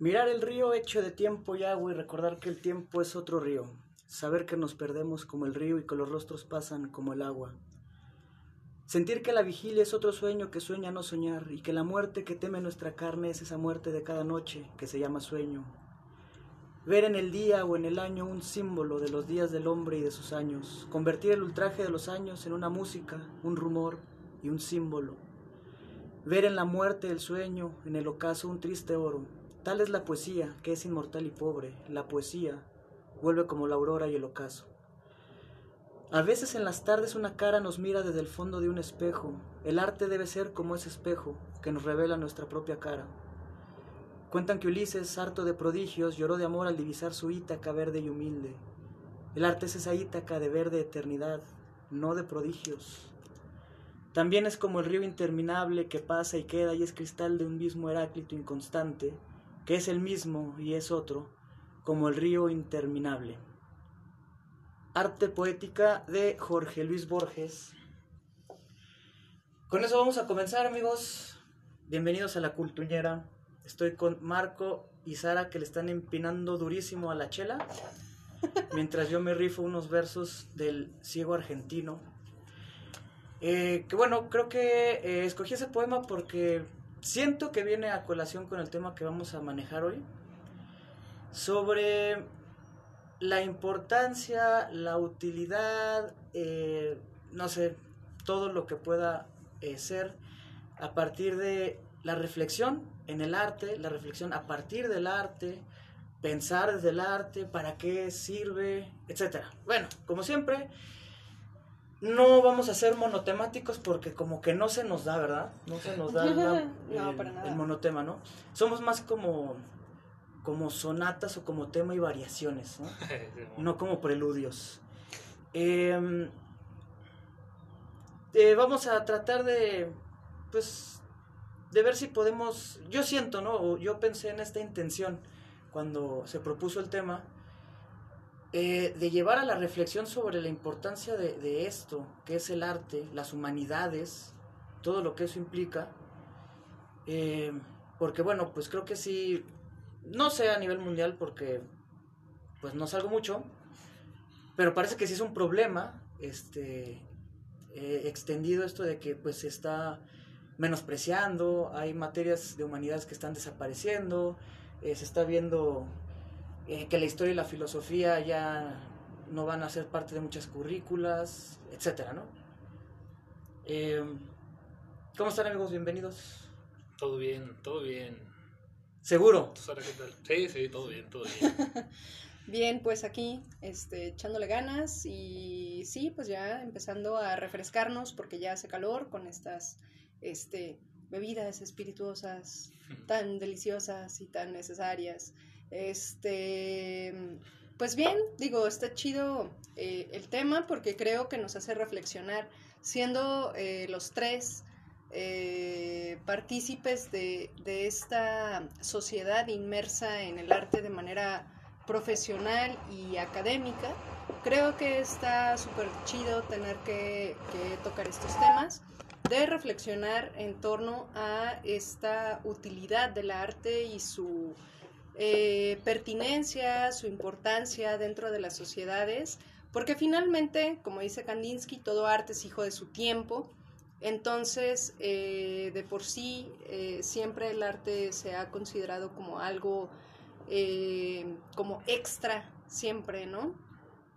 Mirar el río hecho de tiempo y agua y recordar que el tiempo es otro río. Saber que nos perdemos como el río y que los rostros pasan como el agua. Sentir que la vigilia es otro sueño que sueña no soñar y que la muerte que teme nuestra carne es esa muerte de cada noche que se llama sueño. Ver en el día o en el año un símbolo de los días del hombre y de sus años. Convertir el ultraje de los años en una música, un rumor y un símbolo. Ver en la muerte el sueño, en el ocaso un triste oro Tal es la poesía, que es inmortal y pobre. La poesía vuelve como la aurora y el ocaso. A veces en las tardes una cara nos mira desde el fondo de un espejo. El arte debe ser como ese espejo que nos revela nuestra propia cara. Cuentan que Ulises, harto de prodigios, lloró de amor al divisar su Ítaca verde y humilde. El arte es esa Ítaca de verde eternidad, no de prodigios. También es como el río interminable que pasa y queda y es cristal de un mismo Heráclito inconstante, que es el mismo y es otro, como el río interminable. Arte poética de Jorge Luis Borges. Con eso vamos a comenzar, amigos. Bienvenidos a la Cultuñera. Estoy con Marco y Sara que le están empinando durísimo a la chela, mientras yo me rifo unos versos del ciego argentino. Eh, que bueno, creo que eh, escogí ese poema porque siento que viene a colación con el tema que vamos a manejar hoy, sobre la importancia, la utilidad, eh, no sé, todo lo que pueda eh, ser a partir de la reflexión en el arte, la reflexión a partir del arte, pensar desde el arte, para qué sirve, etcétera. Bueno, como siempre, no vamos a ser monotemáticos porque como que no se nos da, ¿verdad? No se nos da el, monotema, ¿no? Somos más como, como sonatas o como tema y variaciones, ¿no? no como preludios. Em, eh, vamos a tratar de, pues, de ver si podemos, yo siento, ¿no? Yo pensé en esta intención cuando se propuso el tema eh, de llevar a la reflexión sobre la importancia de, esto, que es el arte, las humanidades, todo lo que eso implica. Eh, porque bueno, pues creo que sí, no sé a nivel mundial porque pues no salgo mucho, pero parece que sí es un problema este, eh, extendido esto de que pues se está menospreciando, hay materias de humanidades que están desapareciendo, se está viendo eh, que la historia y la filosofía ya no van a ser parte de muchas currículas, etcétera, ¿no? Eh, ¿Cómo están amigos? Bienvenidos. Todo bien, todo bien. ¿Seguro? Sí, sí, todo bien, todo bien. bien, pues aquí, este, echándole ganas y sí, pues ya empezando a refrescarnos porque ya hace calor con estas, este, bebidas espirituosas tan deliciosas y tan necesarias. Este, pues bien, digo, está chido eh, el tema porque creo que nos hace reflexionar, siendo eh, los tres eh, partícipes de, de, esta sociedad inmersa en el arte de manera profesional y académica. Creo que está súper chido tener que, que tocar estos temas de reflexionar en torno a esta utilidad del arte y su eh, pertinencia, su importancia dentro de las sociedades, porque finalmente, como dice Kandinsky, todo arte es hijo de su tiempo, entonces eh, de por sí eh, siempre el arte se ha considerado como algo como extra, siempre, ¿no?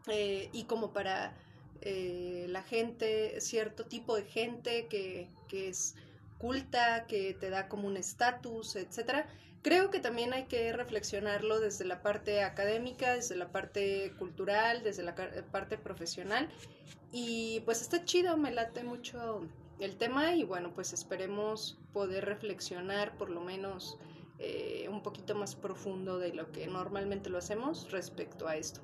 y como para la gente, cierto tipo de gente que, que es culta, que te da como un estatus, etcétera Creo que también hay que reflexionarlo desde la parte académica, desde la parte cultural, desde la parte profesional. Y pues está chido, me late mucho el tema y bueno, pues esperemos poder reflexionar por lo menos eh, un poquito más profundo de lo que normalmente lo hacemos respecto a esto.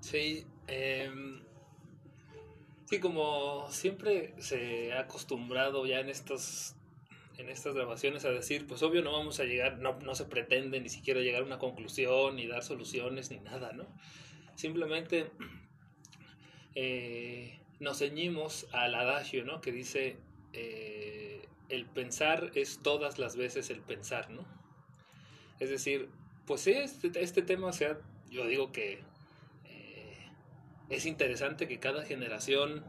Sí, em, sí, como siempre se ha acostumbrado ya en estos en estas grabaciones a decir, pues obvio no vamos a llegar, no, no se pretende ni siquiera llegar a una conclusión, ni dar soluciones, ni nada, ¿no? Simplemente eh, nos ceñimos al adagio, ¿no? Que dice, eh, el pensar es todas las veces el pensar, ¿no? Es decir, pues sí, este, este tema sea, yo digo que eh, es interesante que cada generación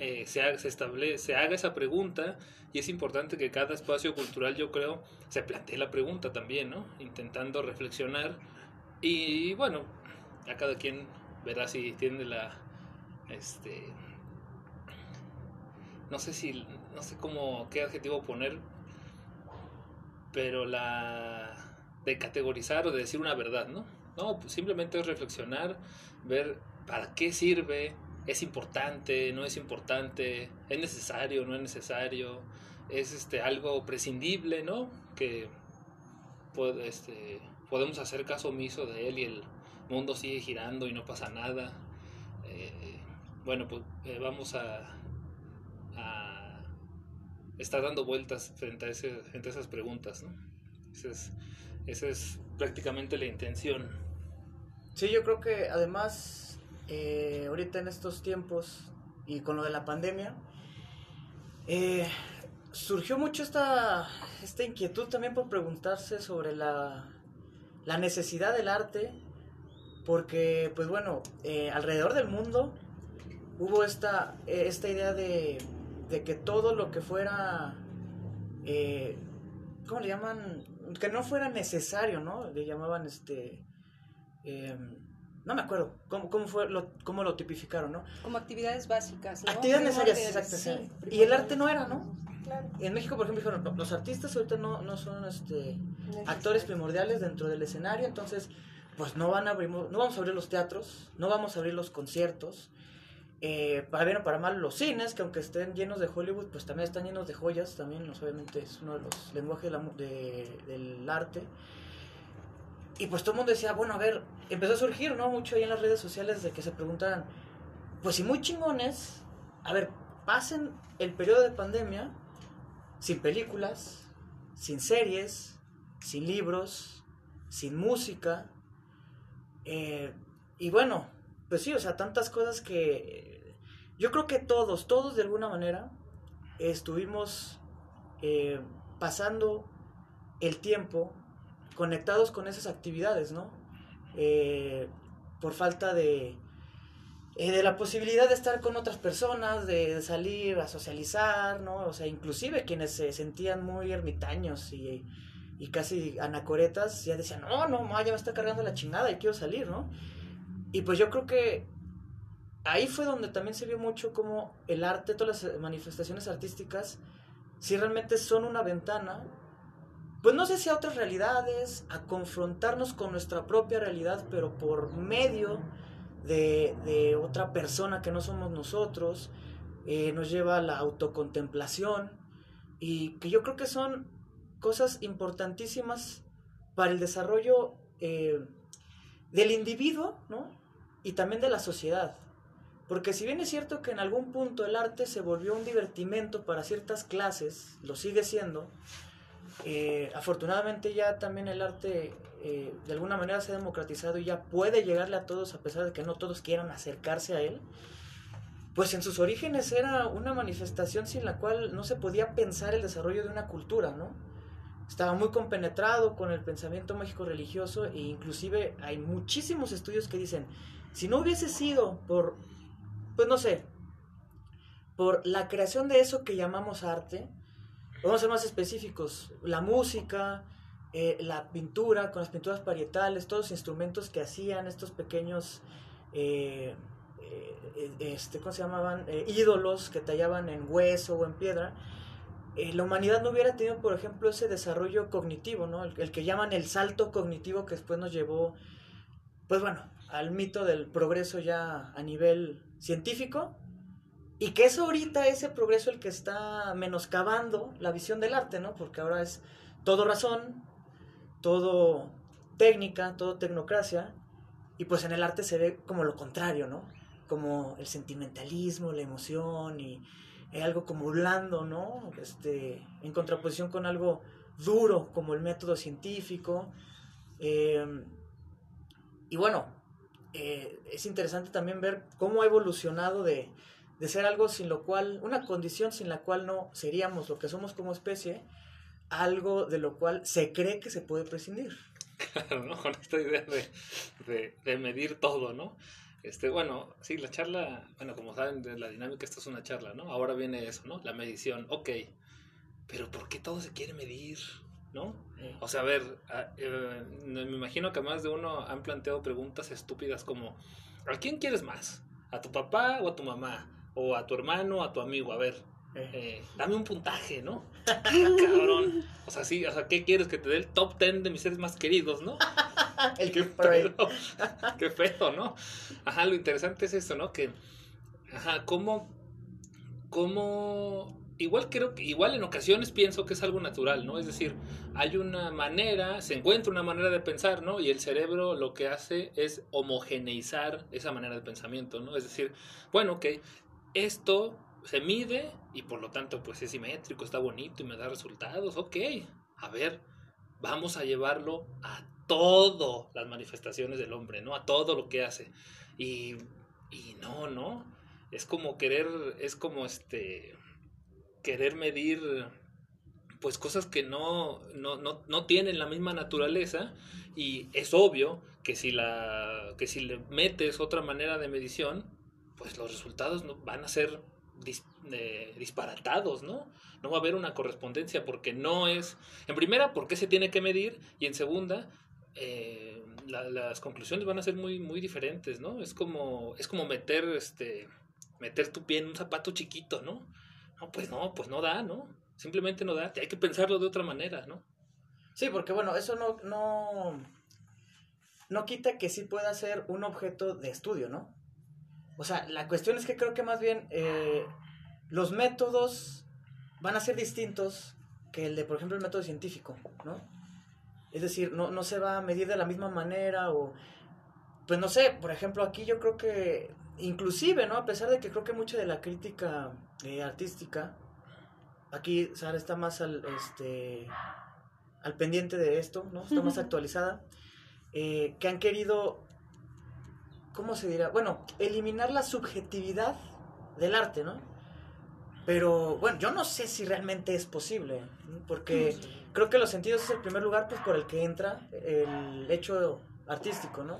eh, se, se haga esa pregunta y es importante que cada espacio cultural, yo creo, se plantee la pregunta también, ¿no? Intentando reflexionar y bueno, a cada quien verá si tiene la, este, no sé si, no sé cómo, qué adjetivo poner, pero la de categorizar o de decir una verdad, ¿no? No, pues simplemente es reflexionar, ver para qué sirve, es importante, no es importante, es necesario, no es necesario, es este algo prescindible, ¿no? Que puede, este, podemos hacer caso omiso de él y el mundo sigue girando y no pasa nada. Eh, bueno, pues eh, vamos a, a, estar dando vueltas frente a, ese, frente a esas preguntas, ¿no? Esa es, esa es prácticamente la intención. Sí, yo creo que además, eh, ahorita en estos tiempos y con lo de la pandemia, eh, surgió mucho esta, esta inquietud también por preguntarse sobre la, la necesidad del arte, porque, pues bueno, eh, alrededor del mundo hubo esta, esta idea de, de, que todo lo que fuera, eh, ¿cómo le llaman? Que no fuera necesario, ¿no? Le llamaban este... Eh, no me acuerdo cómo, cómo fue lo, cómo lo tipificaron, ¿no? Como actividades básicas, ¿no? Actividades necesarias, exacto. Sí, y el arte no era, ¿no? Claro. En México, por ejemplo, dijeron, los artistas ahorita no, no son este, actores primordiales dentro del escenario, entonces, pues no van a abrir, no vamos a abrir los teatros, no vamos a abrir los conciertos, eh, para bien o para mal los cines, que aunque estén llenos de Hollywood, pues también están llenos de joyas, también obviamente es uno de los lenguajes de la, de, del arte. Y pues todo el mundo decía, bueno, a ver, empezó a surgir, ¿no? Mucho ahí en las redes sociales de que se preguntaran, pues si muy chingones, a ver, pasen el periodo de pandemia sin películas, sin series, sin libros, sin música. Eh, y bueno, pues sí, o sea, tantas cosas que yo creo que todos, todos de alguna manera estuvimos eh, pasando el tiempo conectados con esas actividades, ¿no? Eh, por falta de, eh, de la posibilidad de estar con otras personas, de, salir a socializar, ¿no? O sea, inclusive quienes se sentían muy ermitaños y, y casi anacoretas ya decían, no, no, ma, ya me está cargando la chingada y quiero salir, ¿no? Y pues yo creo que ahí fue donde también se vio mucho como el arte, todas las manifestaciones artísticas, si realmente son una ventana pues no sé si a otras realidades, a confrontarnos con nuestra propia realidad, pero por medio de, otra persona que no somos nosotros, eh, nos lleva a la autocontemplación y que yo creo que son cosas importantísimas para el desarrollo eh, del individuo, ¿no? Y también de la sociedad. Porque si bien es cierto que en algún punto el arte se volvió un divertimento para ciertas clases, lo sigue siendo, eh, afortunadamente ya también el arte eh, de alguna manera se ha democratizado y ya puede llegarle a todos a pesar de que no todos quieran acercarse a él. Pues en sus orígenes era una manifestación sin la cual no se podía pensar el desarrollo de una cultura, ¿no? Estaba muy compenetrado con el pensamiento mágico religioso e inclusive hay muchísimos estudios que dicen, si no hubiese sido por, pues no sé, por la creación de eso que llamamos arte, Vamos a ser más específicos. La música, eh, la pintura, con las pinturas parietales, todos los instrumentos que hacían estos pequeños, eh, eh, este, ¿cómo se llamaban? ídolos que tallaban en hueso o en piedra. la humanidad no hubiera tenido, por ejemplo, ese desarrollo cognitivo, ¿no? El, el, que llaman el salto cognitivo que después nos llevó, pues bueno, al mito del progreso ya a nivel científico, y que es ahorita ese progreso el que está menoscabando la visión del arte, ¿no? Porque ahora es todo razón, todo técnica, todo tecnocracia, y pues en el arte se ve como lo contrario, ¿no? Como el sentimentalismo, la emoción y algo como blando, ¿no? Este, en contraposición con algo duro como el método científico. Eh, y bueno, eh, es interesante también ver cómo ha evolucionado de, de ser algo sin lo cual, una condición sin la cual no seríamos lo que somos como especie, algo de lo cual se cree que se puede prescindir. Claro, ¿no? Con esta idea de, de, medir todo, ¿no? Este, bueno, sí, la charla, bueno, como saben, de la dinámica, esto es una charla, ¿no? Ahora viene eso, ¿no? La medición, ok, pero ¿por qué todo se quiere medir? ¿No? O sea, a ver, eh, me imagino que más de uno han planteado preguntas estúpidas como, ¿a quién quieres más? ¿A tu papá o a tu mamá? ¿O a tu hermano o a tu amigo? A ver, eh, dame un puntaje, ¿no? Cabrón. O sea, sí, o sea, ¿qué quieres? Que te dé el top 10 de mis seres más queridos, ¿no? el que feo. Qué feo, ¿no? Ajá, lo interesante es eso, ¿no? Que, ajá, cómo, cómo, igual creo que, igual en ocasiones pienso que es algo natural, ¿no? Es decir, hay una manera, se encuentra una manera de pensar, ¿no? Y el cerebro lo que hace es homogeneizar esa manera de pensamiento, ¿no? Es decir, bueno, ok, esto se mide y por lo tanto pues es simétrico, está bonito y me da resultados, ok, a ver, vamos a llevarlo a todas las manifestaciones del hombre, ¿no? A todo lo que hace. Y, y no, no, es como querer, es como este, querer medir pues cosas que no, no, no, no tienen la misma naturaleza y es obvio que si, la, que si le metes otra manera de medición, pues los resultados van a ser disparatados, ¿no? No va a haber una correspondencia porque no es, en primera, porque se tiene que medir y en segunda, eh, las conclusiones van a ser muy, muy diferentes, ¿no? Es como, es como meter, este, meter tu pie en un zapato chiquito, ¿no? No, pues no, pues no da, ¿no? Simplemente no da, hay que pensarlo de otra manera, ¿no? Sí, porque bueno, eso no, no, no quita que sí pueda ser un objeto de estudio, ¿no? O sea, la cuestión es que creo que más bien eh, los métodos van a ser distintos que el de, por ejemplo, el método científico, ¿no? Es decir, no, no se va a medir de la misma manera o, pues no sé, por ejemplo, aquí yo creo que, inclusive, ¿no? A pesar de que creo que mucha de la crítica eh, artística, aquí Sara está más al, este, al pendiente de esto, ¿no? Está más actualizada, eh, que han querido ¿cómo se dirá? Bueno, eliminar la subjetividad del arte, ¿no? Pero bueno, yo no sé si realmente es posible, porque creo que los sentidos es el primer lugar pues, por el que entra el hecho artístico, ¿no?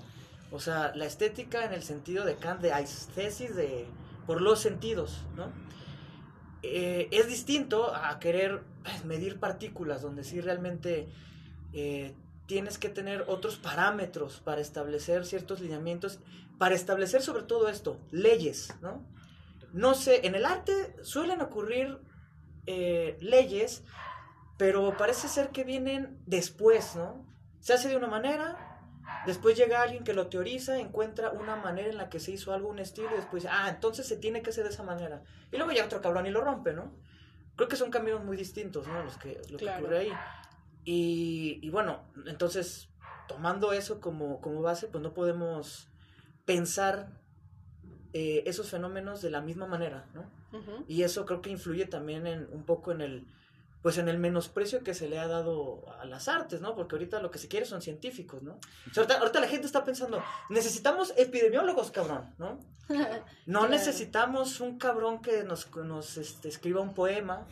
O sea, la estética en el sentido de Kant, de aesthesis, de por los sentidos, ¿no? Eh, es distinto a querer pues, medir partículas, donde sí realmente eh, tienes que tener otros parámetros para establecer ciertos lineamientos, para establecer sobre todo esto, leyes, ¿no? No sé, en el arte suelen ocurrir eh, leyes, pero parece ser que vienen después, ¿no? Se hace de una manera, después llega alguien que lo teoriza, encuentra una manera en la que se hizo algo, un estilo, y después dice, ah, entonces se tiene que hacer de esa manera. Y luego llega otro cabrón y lo rompe, ¿no? Creo que son caminos muy distintos, ¿no? Los que, lo que ocurre ahí. Y, bueno, entonces, tomando eso como, como base, pues no podemos pensar eh, esos fenómenos de la misma manera, ¿no? Y eso creo que influye también en, un poco en el, pues en el menosprecio que se le ha dado a las artes, ¿no? Porque ahorita lo que se quiere son científicos, ¿no? ahorita, la gente está pensando, necesitamos epidemiólogos, cabrón, ¿no? No necesitamos un cabrón que nos, nos este, escriba un poema,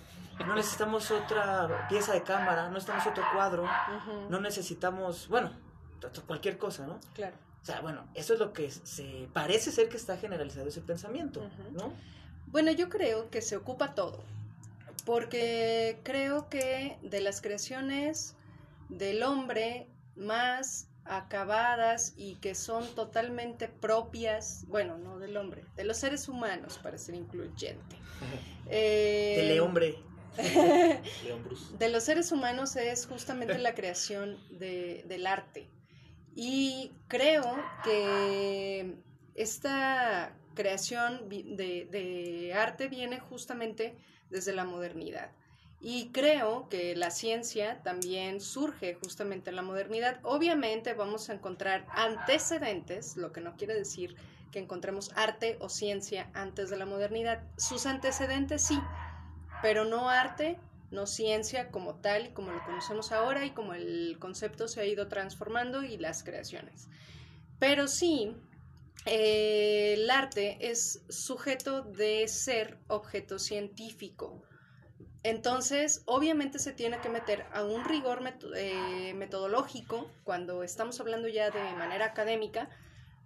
no necesitamos otra pieza de cámara, no necesitamos otro cuadro, no necesitamos, bueno, cualquier cosa, ¿no? Claro. O sea, bueno, eso es lo que se parece ser que está generalizado ese pensamiento, ¿no? Bueno, yo creo que se ocupa todo, porque creo que de las creaciones del hombre más acabadas y que son totalmente propias, bueno, no del hombre, de los seres humanos, para ser incluyente. Eh, del hombre. de los seres humanos es justamente la creación de, del arte. Y creo que esta creación de, de arte viene justamente desde la modernidad. Y creo que la ciencia también surge justamente en la modernidad. Obviamente vamos a encontrar antecedentes, lo que no quiere decir que encontremos arte o ciencia antes de la modernidad. Sus antecedentes sí, pero no arte, no ciencia como tal y como lo conocemos ahora y como el concepto se ha ido transformando y las creaciones. Pero sí, el arte es sujeto de ser objeto científico. entonces, obviamente se tiene que meter a un rigor eh, metodológico cuando estamos hablando ya de manera académica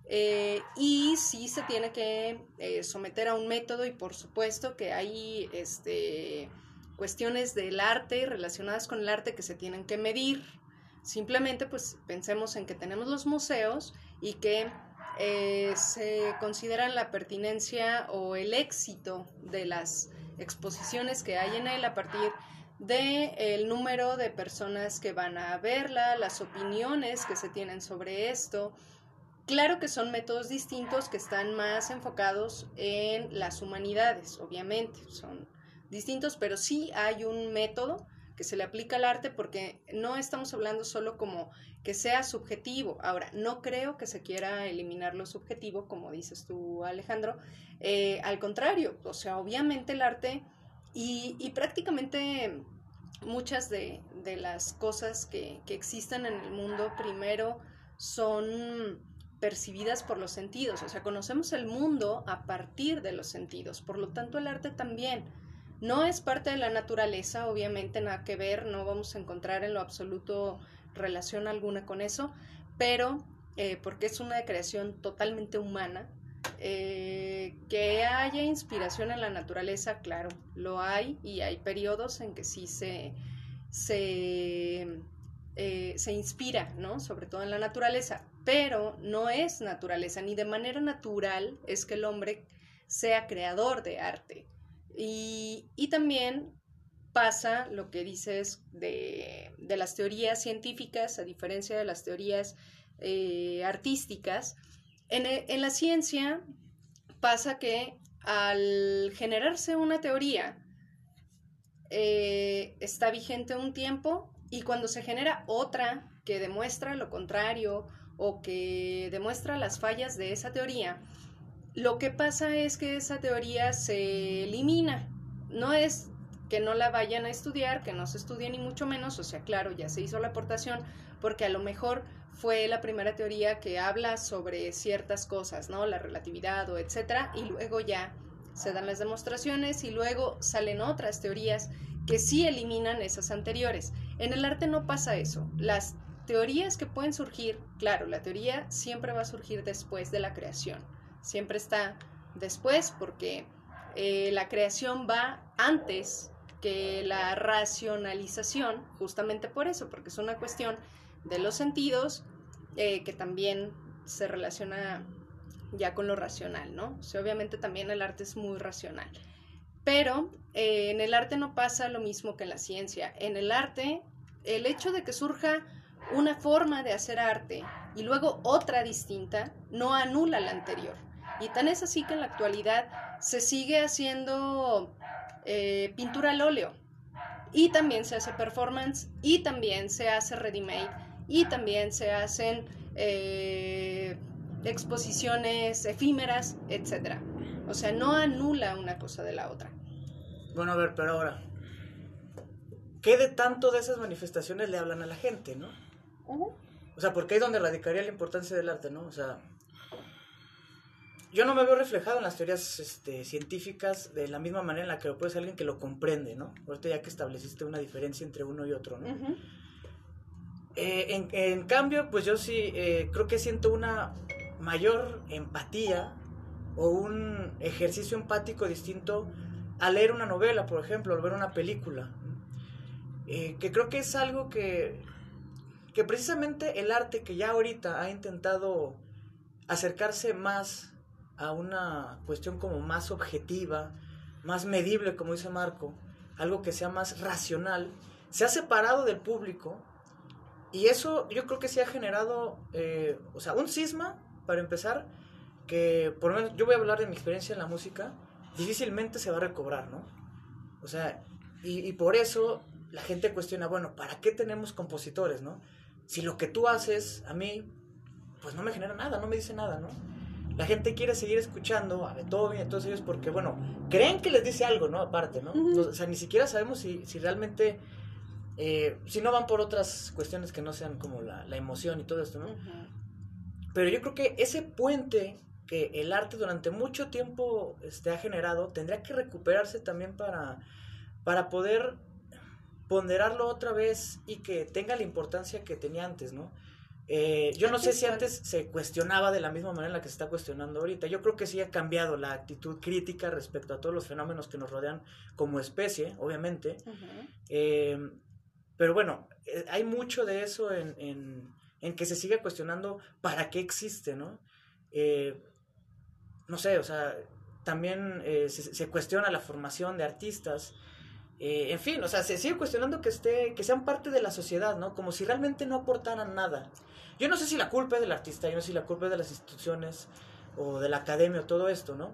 eh, y sí se tiene que eh, someter a un método y por supuesto que hay este, cuestiones del arte relacionadas con el arte que se tienen que medir. Simplemente pues pensemos en que tenemos los museos y que se consideran la pertinencia o el éxito de las exposiciones que hay en él a partir de el número de personas que van a verla, las opiniones que se tienen sobre esto. Claro que son métodos distintos que están más enfocados en las humanidades, obviamente, son distintos, pero sí hay un método se le aplica al arte porque no estamos hablando solo como que sea subjetivo. Ahora, no creo que se quiera eliminar lo subjetivo, como dices tú, Alejandro. Eh, al contrario, o sea, obviamente el arte y, prácticamente muchas de, las cosas que, que existen en el mundo, primero, son percibidas por los sentidos, o sea, conocemos el mundo a partir de los sentidos, por lo tanto el arte también no es parte de la naturaleza, obviamente nada que ver, no vamos a encontrar en lo absoluto relación alguna con eso, pero eh, porque es una creación totalmente humana, eh, que haya inspiración en la naturaleza, claro, lo hay y hay periodos en que sí se, se, eh, se inspira, ¿no? Sobre todo en la naturaleza, pero no es naturaleza, ni de manera natural es que el hombre sea creador de arte. Y, también pasa lo que dices de, de, las teorías científicas, a diferencia de las teorías eh, artísticas. En, en, la ciencia pasa que al generarse una teoría eh, está vigente un tiempo y cuando se genera otra que demuestra lo contrario o que demuestra las fallas de esa teoría, lo que pasa es que esa teoría se elimina. No es que no la vayan a estudiar, que no se estudie ni mucho menos, o sea, claro, ya se hizo la aportación, porque a lo mejor fue la primera teoría que habla sobre ciertas cosas, ¿no? La relatividad o etcétera, y luego ya se dan las demostraciones y luego salen otras teorías que sí eliminan esas anteriores. En el arte no pasa eso. Las teorías que pueden surgir, claro, la teoría siempre va a surgir después de la creación siempre está después porque eh, la creación va antes que la racionalización, justamente por eso, porque es una cuestión de los sentidos eh, que también se relaciona ya con lo racional, ¿no? Obviamente también el arte es muy racional. Pero eh, en el arte no pasa lo mismo que en la ciencia. En el arte, el hecho de que surja una forma de hacer arte y luego otra distinta no anula la anterior. Y tan es así que en la actualidad se sigue haciendo eh, pintura al óleo. Y también se hace performance, y también se hace ready-made, y también se hacen eh, exposiciones efímeras, etc. O sea, no anula una cosa de la otra. Bueno, a ver, pero ahora, ¿qué de tanto de esas manifestaciones le hablan a la gente, no? O sea, porque ahí es donde radicaría la importancia del arte, ¿no? O sea, yo no me veo reflejado en las teorías este, científicas de la misma manera en la que lo puede ser alguien que lo comprende, ¿no? Ahorita ya que estableciste una diferencia entre uno y otro, ¿no? Eh, en, cambio, pues yo sí eh, creo que siento una mayor empatía o un ejercicio empático distinto al leer una novela, por ejemplo, al ver una película. Eh, que creo que es algo que, que precisamente el arte que ya ahorita ha intentado acercarse más a una cuestión como más objetiva, más medible, como dice Marco, algo que sea más racional, se ha separado del público y eso yo creo que sí ha generado, eh, o sea, un cisma, para empezar, que por lo menos yo voy a hablar de mi experiencia en la música, difícilmente se va a recobrar, ¿no? O sea, y, y por eso la gente cuestiona, bueno, ¿para qué tenemos compositores, no? Si lo que tú haces a mí, pues no me genera nada, no me dice nada, ¿no? La gente quiere seguir escuchando a Beethoven y a todos ellos porque, bueno, creen que les dice algo, ¿no? Aparte, ¿no? O sea, ni siquiera sabemos si, si realmente, eh, si no van por otras cuestiones que no sean como la, la emoción y todo esto, ¿no? Pero yo creo que ese puente que el arte durante mucho tiempo este, ha generado tendría que recuperarse también para, para poder ponderarlo otra vez y que tenga la importancia que tenía antes, ¿no? Eh, yo no sé si antes se cuestionaba de la misma manera en la que se está cuestionando ahorita. Yo creo que sí ha cambiado la actitud crítica respecto a todos los fenómenos que nos rodean como especie, obviamente. Eh, pero bueno, eh, hay mucho de eso en, en, que se sigue cuestionando para qué existe, ¿no? no sé, o sea, también se, se, cuestiona la formación de artistas. en fin, o sea, se sigue cuestionando que, esté, que sean parte de la sociedad, ¿no? Como si realmente no aportaran nada. Yo no sé si la culpa es del artista, yo no sé si la culpa es de las instituciones o de la academia o todo esto, ¿no?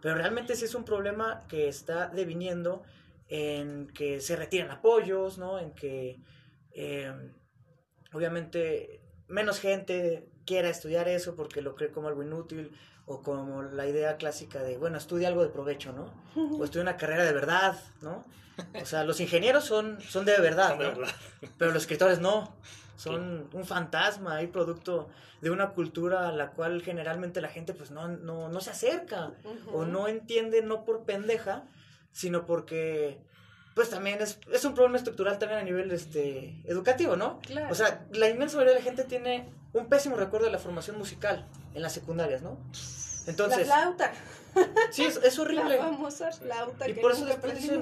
Pero realmente sí es un problema que está deviniendo en que se retiran apoyos, ¿no? En que eh, obviamente menos gente quiera estudiar eso porque lo cree como algo inútil o como la idea clásica de, bueno, estudia algo de provecho, ¿no? O estudia una carrera de verdad, ¿no? O sea, los ingenieros son, son de verdad, ¿no? Pero los escritores no son un fantasma y producto de una cultura a la cual generalmente la gente pues no, no, no se acerca o no entiende no por pendeja, sino porque pues también es, es un problema estructural también a nivel este, educativo, ¿no? O sea, la inmensa mayoría de la gente tiene un pésimo recuerdo de la formación musical en las secundarias, ¿no? Entonces... La flauta. Sí, es, horrible. La famosa flauta y por eso después dicen,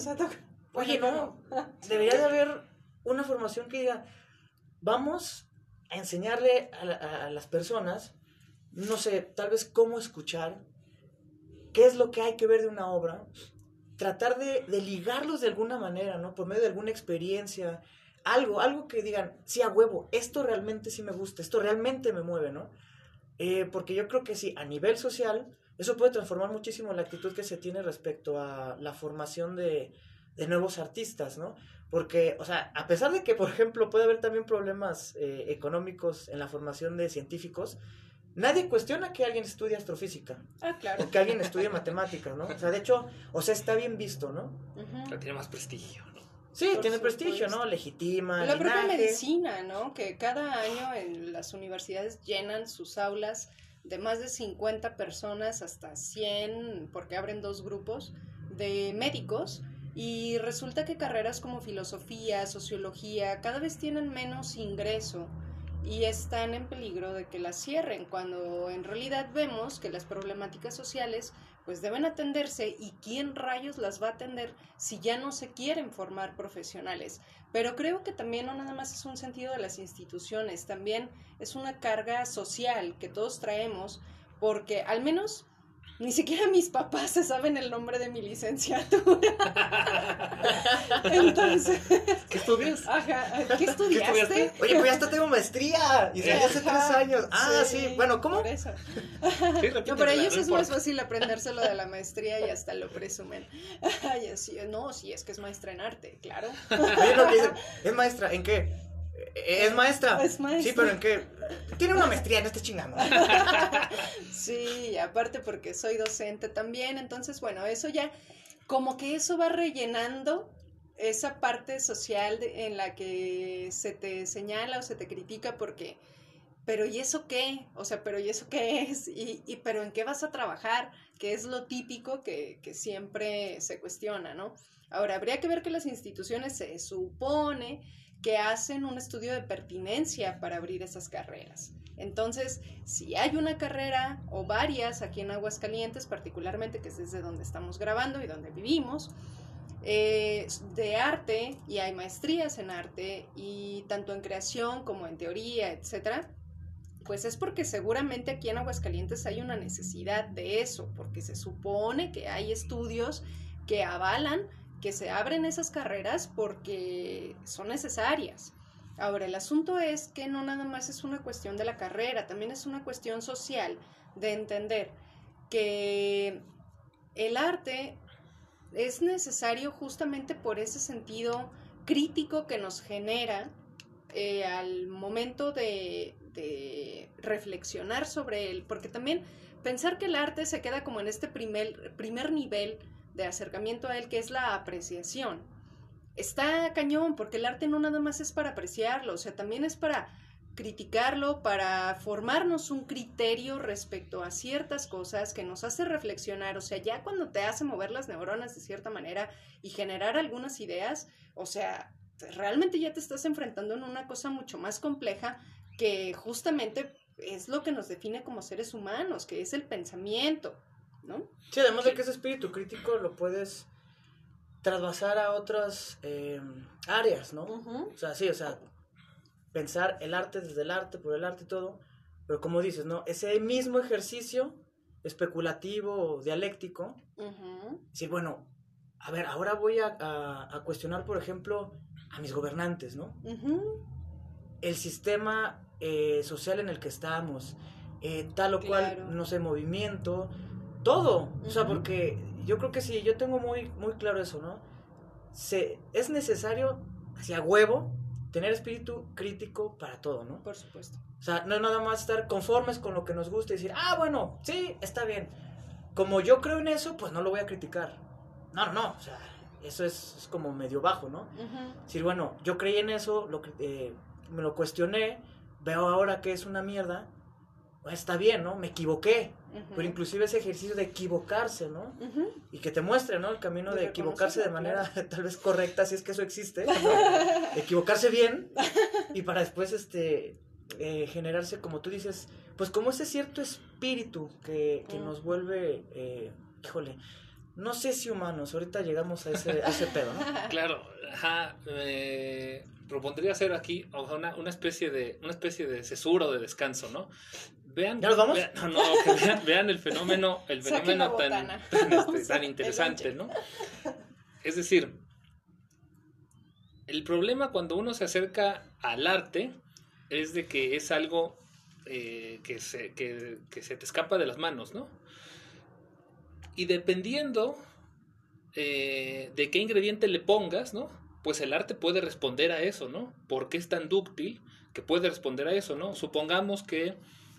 oye, no, debería de haber una formación que diga, vamos a enseñarle a, las personas, no sé, tal vez cómo escuchar, qué es lo que hay que ver de una obra, tratar de, ligarlos de alguna manera, ¿no? Por medio de alguna experiencia, algo, algo que digan, sí, a huevo, esto realmente sí me gusta, esto realmente me mueve, ¿no? Eh, porque yo creo que sí, a nivel social, eso puede transformar muchísimo la actitud que se tiene respecto a la formación de, de nuevos artistas, ¿no? Porque, o sea, a pesar de que, por ejemplo, puede haber también problemas eh, económicos en la formación de científicos, nadie cuestiona que alguien estudie astrofísica. Ah, claro. O que alguien estudie matemáticas, ¿no? O sea, de hecho, o sea, está bien visto, ¿no? tiene más prestigio, ¿no? Sí, tiene prestigio, ¿no? Legitima. La propia medicina, ¿no? Que cada año en las universidades llenan sus aulas de más de 50 personas hasta 100, porque abren dos grupos de médicos y resulta que carreras como filosofía, sociología, cada vez tienen menos ingreso y están en peligro de que las cierren, cuando en realidad vemos que las problemáticas sociales pues deben atenderse y quién rayos las va a atender si ya no se quieren formar profesionales. Pero creo que también no nada más es un sentido de las instituciones, también es una carga social que todos traemos porque al menos ni siquiera mis papás se saben el nombre de mi licenciatura. Entonces. ¿Qué estudias? Ajá. ¿Qué estudiaste? Oye, pues ya hasta tengo maestría. Y ya hace tres años. Ah, sí. Bueno, ¿cómo? Por eso. no, para ellos es más fácil aprendérselo de la maestría y hasta lo presumen. Ay, así, no, sí, es que es maestra en arte, claro. Oye, lo que dicen, ¿es maestra en qué? ¿Es maestra? Es maestra. Sí, pero ¿en qué? Tiene una maestría, no esté chingando. sí, aparte porque soy docente también, entonces, bueno, eso ya, como que eso va rellenando esa parte social en la que se te señala o se te critica porque, pero ¿y eso qué? O sea, pero ¿y eso qué es? ¿Y, y pero en qué vas a trabajar? Que es lo típico que, que siempre se cuestiona, ¿no? Ahora, habría que ver que las instituciones se supone que hacen un estudio de pertinencia para abrir esas carreras. Entonces, si hay una carrera o varias aquí en Aguascalientes, particularmente que es desde donde estamos grabando y donde vivimos, eh, de arte y hay maestrías en arte y tanto en creación como en teoría, etcétera, pues es porque seguramente aquí en Aguascalientes hay una necesidad de eso, porque se supone que hay estudios que avalan que se abren esas carreras porque son necesarias. Ahora, el asunto es que no nada más es una cuestión de la carrera, también es una cuestión social de entender que el arte es necesario justamente por ese sentido crítico que nos genera eh, al momento de, de, reflexionar sobre él, porque también pensar que el arte se queda como en este primer, primer nivel de acercamiento a él, que es la apreciación. Está cañón, porque el arte no nada más es para apreciarlo, o sea, también es para criticarlo, para formarnos un criterio respecto a ciertas cosas que nos hace reflexionar, o sea, ya cuando te hace mover las neuronas de cierta manera y generar algunas ideas, o sea, realmente ya te estás enfrentando en una cosa mucho más compleja que justamente es lo que nos define como seres humanos, que es el pensamiento, ¿no? Sí, además de que ese espíritu crítico lo puedes trasvasar a otras eh, áreas, ¿no? O sea, sí, o sea, pensar el arte desde el arte, por el arte y todo, pero como dices, ¿no? Ese mismo ejercicio especulativo, dialéctico, decir, bueno, a ver, ahora voy a, a, cuestionar, por ejemplo, a mis gobernantes, ¿no? El sistema eh, social en el que estamos, eh, tal o cual, no sé, movimiento, todo. O sea, porque yo creo que sí, yo tengo muy, muy claro eso, ¿no? Se, es necesario, hacia huevo, tener espíritu crítico para todo, ¿no? Por supuesto. O sea, no es nada más estar conformes con lo que nos gusta y decir, ah, bueno, sí, está bien. Como yo creo en eso, pues no lo voy a criticar. No, no, no, o sea, eso es, como medio bajo, ¿no? Decir, bueno, yo creí en eso, lo, eh, me lo cuestioné, veo ahora que es una mierda, está bien, ¿no? Me equivoqué. Pero inclusive ese ejercicio de equivocarse, ¿no? Y que te muestre, ¿no? El camino de, equivocarse de manera tal vez correcta, si es que eso existe. equivocarse bien y para después, este, eh, generarse, como tú dices, pues como ese cierto espíritu que, que nos vuelve, eh, híjole, no sé si humanos, ahorita llegamos a ese, a ese pedo, ¿no? Claro, ajá, eh, propondría hacer aquí una, una, especie de una especie de cesura o de descanso, ¿no? Vean, ¿Ya nos vamos? Vean, no, no, vean, el fenómeno, el fenómeno tan, este, tan, interesante, ¿no? Es decir, el problema cuando uno se acerca al arte es de que es algo eh, que, se, que, que, se te escapa de las manos, ¿no? Y dependiendo eh, de qué ingrediente le pongas, ¿no? pues el arte puede responder a eso, ¿no? Porque es tan dúctil que puede responder a eso, ¿no? Supongamos que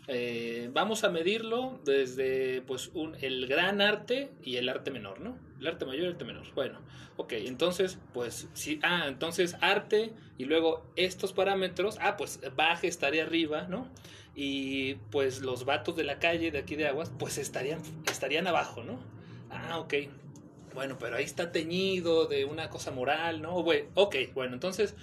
eh, vamos a medirlo desde pues un, el gran arte y el arte menor, ¿no? El arte mayor y el arte menor. Bueno, ok, entonces, pues, sí, ah, entonces arte y luego estos parámetros, ah, pues baje estaría arriba, ¿no? Y pues los vatos de la calle de aquí de Aguas, pues estarían, estarían abajo, ¿no? Ah, ok, bueno, pero ahí está teñido de una cosa moral, ¿no? Ok, bueno, entonces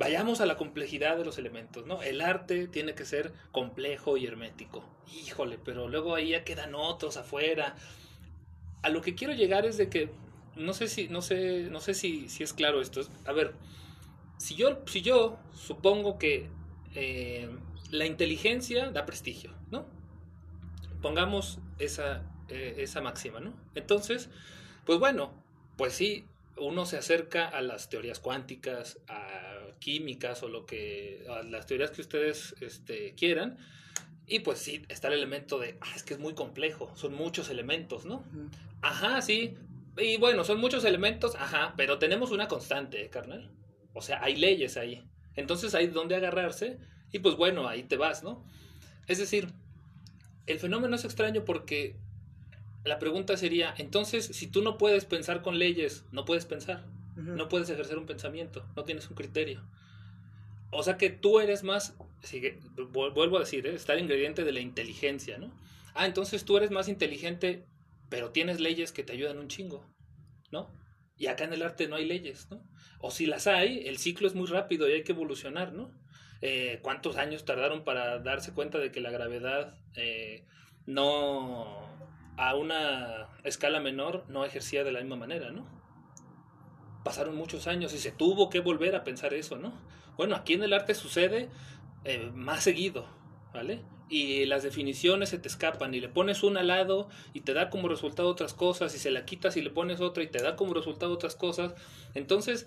vayamos a la complejidad de los elementos, ¿no? El arte tiene que ser complejo y hermético. Híjole, pero luego ahí ya quedan otros afuera. A lo que quiero llegar es de que no sé si no sé no sé si, si es claro esto. A ver, si yo si yo supongo que eh, la inteligencia da prestigio, ¿no? Pongamos esa eh, esa máxima, ¿no? Entonces pues bueno, pues sí, uno se acerca a las teorías cuánticas, a químicas o lo que, a las teorías que ustedes este, quieran. Y pues sí, está el elemento de, ah, es que es muy complejo, son muchos elementos, ¿no? Ajá, sí. Y bueno, son muchos elementos, ajá, pero tenemos una constante, ¿eh, carnal. O sea, hay leyes ahí. Entonces hay donde agarrarse y pues bueno, ahí te vas, ¿no? Es decir, el fenómeno es extraño porque la pregunta sería, entonces, si tú no puedes pensar con leyes, no puedes pensar, no puedes ejercer un pensamiento, no tienes un criterio. O sea que tú eres más, vuelvo a decir, ¿eh? está el ingrediente de la inteligencia, ¿no? Ah, entonces tú eres más inteligente, pero tienes leyes que te ayudan un chingo, ¿no? Y acá en el arte no hay leyes, ¿no? O si las hay, el ciclo es muy rápido y hay que evolucionar, ¿no? Eh, ¿Cuántos años tardaron para darse cuenta de que la gravedad eh, no una escala menor no ejercía de la misma manera, ¿no? Pasaron muchos años y se tuvo que volver a pensar eso, ¿no? Bueno, aquí en el arte sucede eh, más seguido, ¿vale? Y las definiciones se te escapan y le pones una al lado y te da como resultado otras cosas y se la quitas y le pones otra y te da como resultado otras cosas. Entonces,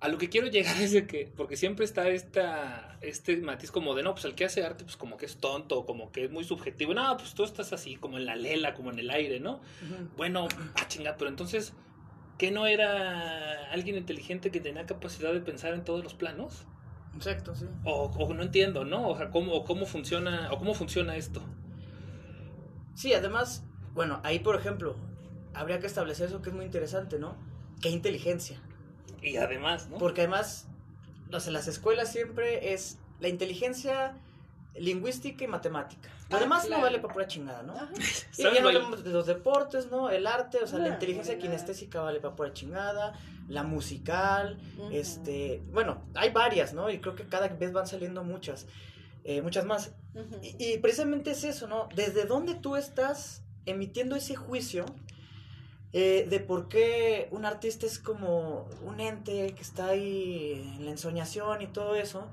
a lo que quiero llegar es de que, porque siempre está esta, este matiz como de, no, pues el que hace arte, pues como que es tonto, como que es muy subjetivo. No, pues tú estás así, como en la lela, como en el aire, ¿no? Bueno, ah, chinga, pero entonces, ¿qué no era alguien inteligente que tenía capacidad de pensar en todos los planos? Exacto, sí. O, o no entiendo, ¿no? O sea, ¿cómo, cómo funciona, o cómo funciona esto? Sí, además, bueno, ahí por ejemplo, habría que establecer eso que es muy interesante, ¿no? ¿Qué inteligencia? Y además, ¿no? Porque además, no sé, las escuelas siempre es la inteligencia lingüística y matemática. Lo Ah, claro. no vale para pura chingada, ¿no? Ajá. Y ¿Sabes ya no hablamos de los deportes, ¿no? El arte, o sea, la inteligencia bueno. kinestésica vale para pura chingada, la musical, este, bueno, hay varias, ¿no? Y creo que cada vez van saliendo muchas, eh, muchas más. Y precisamente es eso, ¿no? Desde dónde tú estás emitiendo ese juicio eh, de por qué un artista es como un ente que está ahí en la ensoñación y todo eso,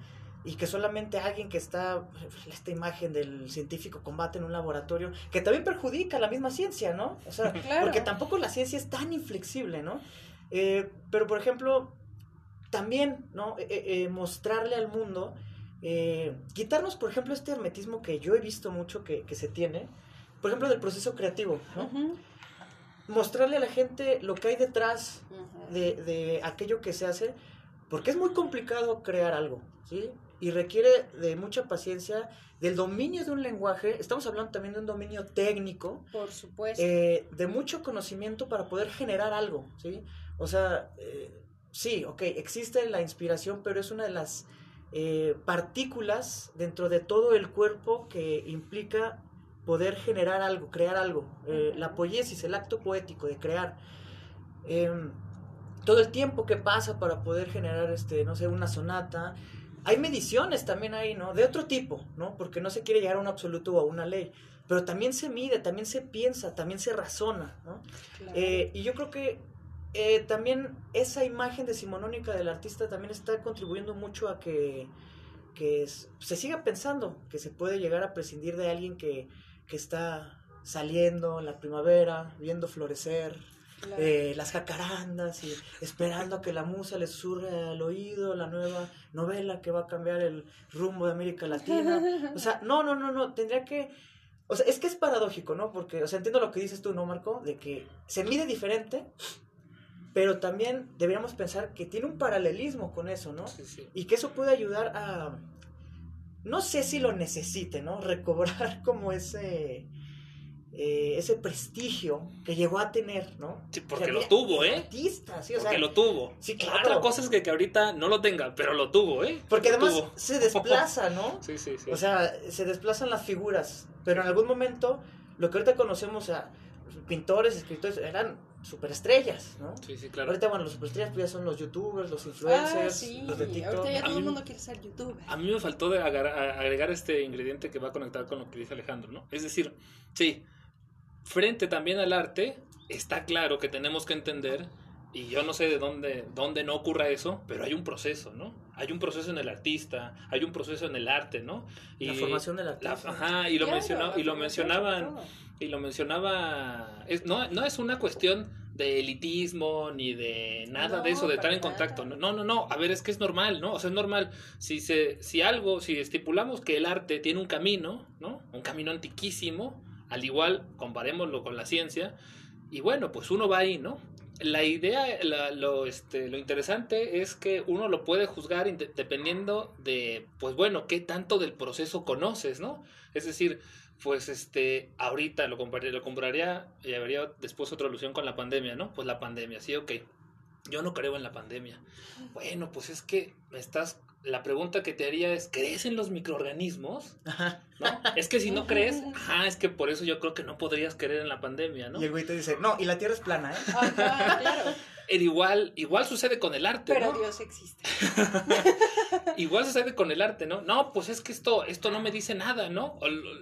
y que solamente alguien que está, esta imagen del científico combate en un laboratorio, que también perjudica la misma ciencia, ¿no? O sea, Claro. porque tampoco la ciencia es tan inflexible, ¿no? Eh, pero, por ejemplo, también, ¿no? Eh, eh, mostrarle al mundo, eh, quitarnos, por ejemplo, este hermetismo que yo he visto mucho que, que se tiene, por ejemplo, del proceso creativo, ¿no? Ujú. Mostrarle a la gente lo que hay detrás de, de aquello que se hace, porque es muy complicado crear algo, ¿sí? Y requiere de mucha paciencia, del dominio de un lenguaje, estamos hablando también de un dominio técnico, Por supuesto. eh, de mucho conocimiento para poder generar algo, ¿sí? O sea, eh, sí, ok, existe la inspiración, pero es una de las eh, partículas dentro de todo el cuerpo que implica poder generar algo, crear algo. Eh. La poiesis, el acto poético de crear. Em, todo el tiempo que pasa para poder generar, este, no sé, una sonata. Hay mediciones también ahí, ¿no? De otro tipo, ¿no? Porque no se quiere llegar a un absoluto o a una ley. Pero también se mide, también se piensa, también se razona, ¿no? Claro. Eh, y yo creo que eh, también esa imagen decimonónica del artista también está contribuyendo mucho a que, que es- se siga pensando que se puede llegar a prescindir de alguien que, que está saliendo en la primavera, viendo florecer Claro. eh, las jacarandas y esperando a que la musa le surre al oído la nueva novela que va a cambiar el rumbo de América Latina. O sea, no, no, no, no, tendría que... O sea, es que es paradójico, ¿no? Porque, o sea, entiendo lo que dices tú, ¿no, Marco? De que se mide diferente, pero también deberíamos pensar que tiene un paralelismo con eso, ¿no? Sí, sí. Y que eso puede ayudar a... No sé si lo necesite, ¿no? Recobrar como ese... eh, ese prestigio que llegó a tener, ¿no? Sí, O sea, porque lo tuvo, ¿eh? Artistas, sí, o Porque sea, lo tuvo. sí, claro. Otra cosa es que, que ahorita no lo tenga, pero lo tuvo, ¿eh? Porque Lo además tuvo. se desplaza, ¿no? Sí, sí, sí. O sea, se desplazan las figuras, pero en algún momento lo que ahorita conocemos a pintores, escritores, eran superestrellas, ¿no? sí, sí, claro. Ahorita, bueno, los superestrellas pues, ya son los youtubers, los Ah, influencers, sí. los de TikTok. Ahorita ya todo el mundo quiere ser youtuber. A mí me faltó de agregar este ingrediente que va a conectar con lo que dice Alejandro, ¿no? Es decir, sí, frente también al arte, está claro que tenemos que entender, y yo no sé de dónde, dónde no ocurra eso, pero hay un proceso, ¿no? Hay un proceso en el artista, hay un proceso en el arte, ¿no? La formación de la la- artista. ajá, y lo, Claro, mencionó- la y lo mencionaban y lo mencionaba, es, no, no es una cuestión de elitismo ni de nada de eso, de estar en contacto. nada. No, no, no, a ver, es que es normal, ¿no? O sea, es normal. Si, se, si algo, si estipulamos que el arte tiene un camino, ¿no? Un camino antiquísimo, al igual, comparémoslo con la ciencia, y bueno, pues uno va ahí, ¿no? La idea, la- lo, este, lo interesante es que uno lo puede juzgar dependiendo de, pues bueno, qué tanto del proceso conoces, ¿no? Es decir, pues este, ahorita lo compraría, lo compraría y habría después otra alusión con la pandemia, ¿no? Pues la pandemia, sí, ok. Yo no creo en la pandemia. Bueno, pues es que me estás, la pregunta que te haría es, ¿crees en los microorganismos? Ajá. ¿No? Es que si no crees, ah, es que por eso yo creo que no podrías creer en la pandemia, ¿no? Y el güey te dice, no, y la tierra es plana, ¿eh? Ajá, claro. El igual, igual sucede con el arte, Pero ¿no? Dios existe. Igual sucede con el arte, ¿no? No, pues es que esto, esto no me dice nada, ¿no?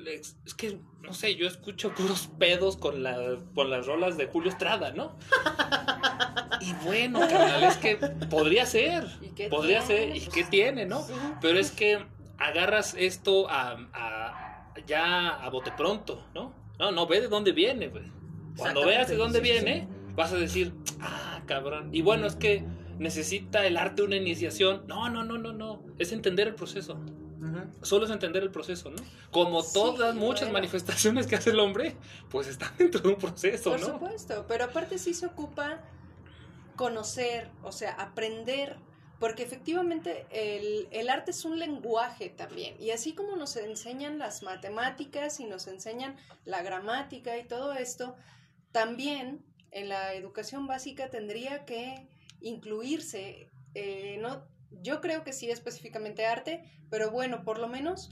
Es que, no sé, yo escucho puros pedos con, la, con las rolas de Julio Estrada, ¿no? Y bueno, carnal, es que podría ser, ¿Y qué podría tiene? ser, ¿y Pues, qué tiene, no? sí. Pero es que agarras esto a, a- ya a bote pronto, ¿no? No, no, ve de dónde viene, güey. Cuando veas de dónde sí, sí, sí. viene, vas a decir, ah, cabrón. Y bueno, es que necesita el arte una iniciación. No, no, no, no, no. Es entender el proceso. Solo es entender el proceso, ¿no? Como Sí, todas muchas bueno. manifestaciones que hace el hombre, pues están dentro de un proceso, Por ¿no? supuesto, pero aparte sí se ocupa conocer, o sea, aprender, porque efectivamente el, el arte es un lenguaje también, y así como nos enseñan las matemáticas y nos enseñan la gramática y todo esto, también en la educación básica tendría que incluirse, eh, no, yo creo que sí específicamente arte, pero bueno, por lo menos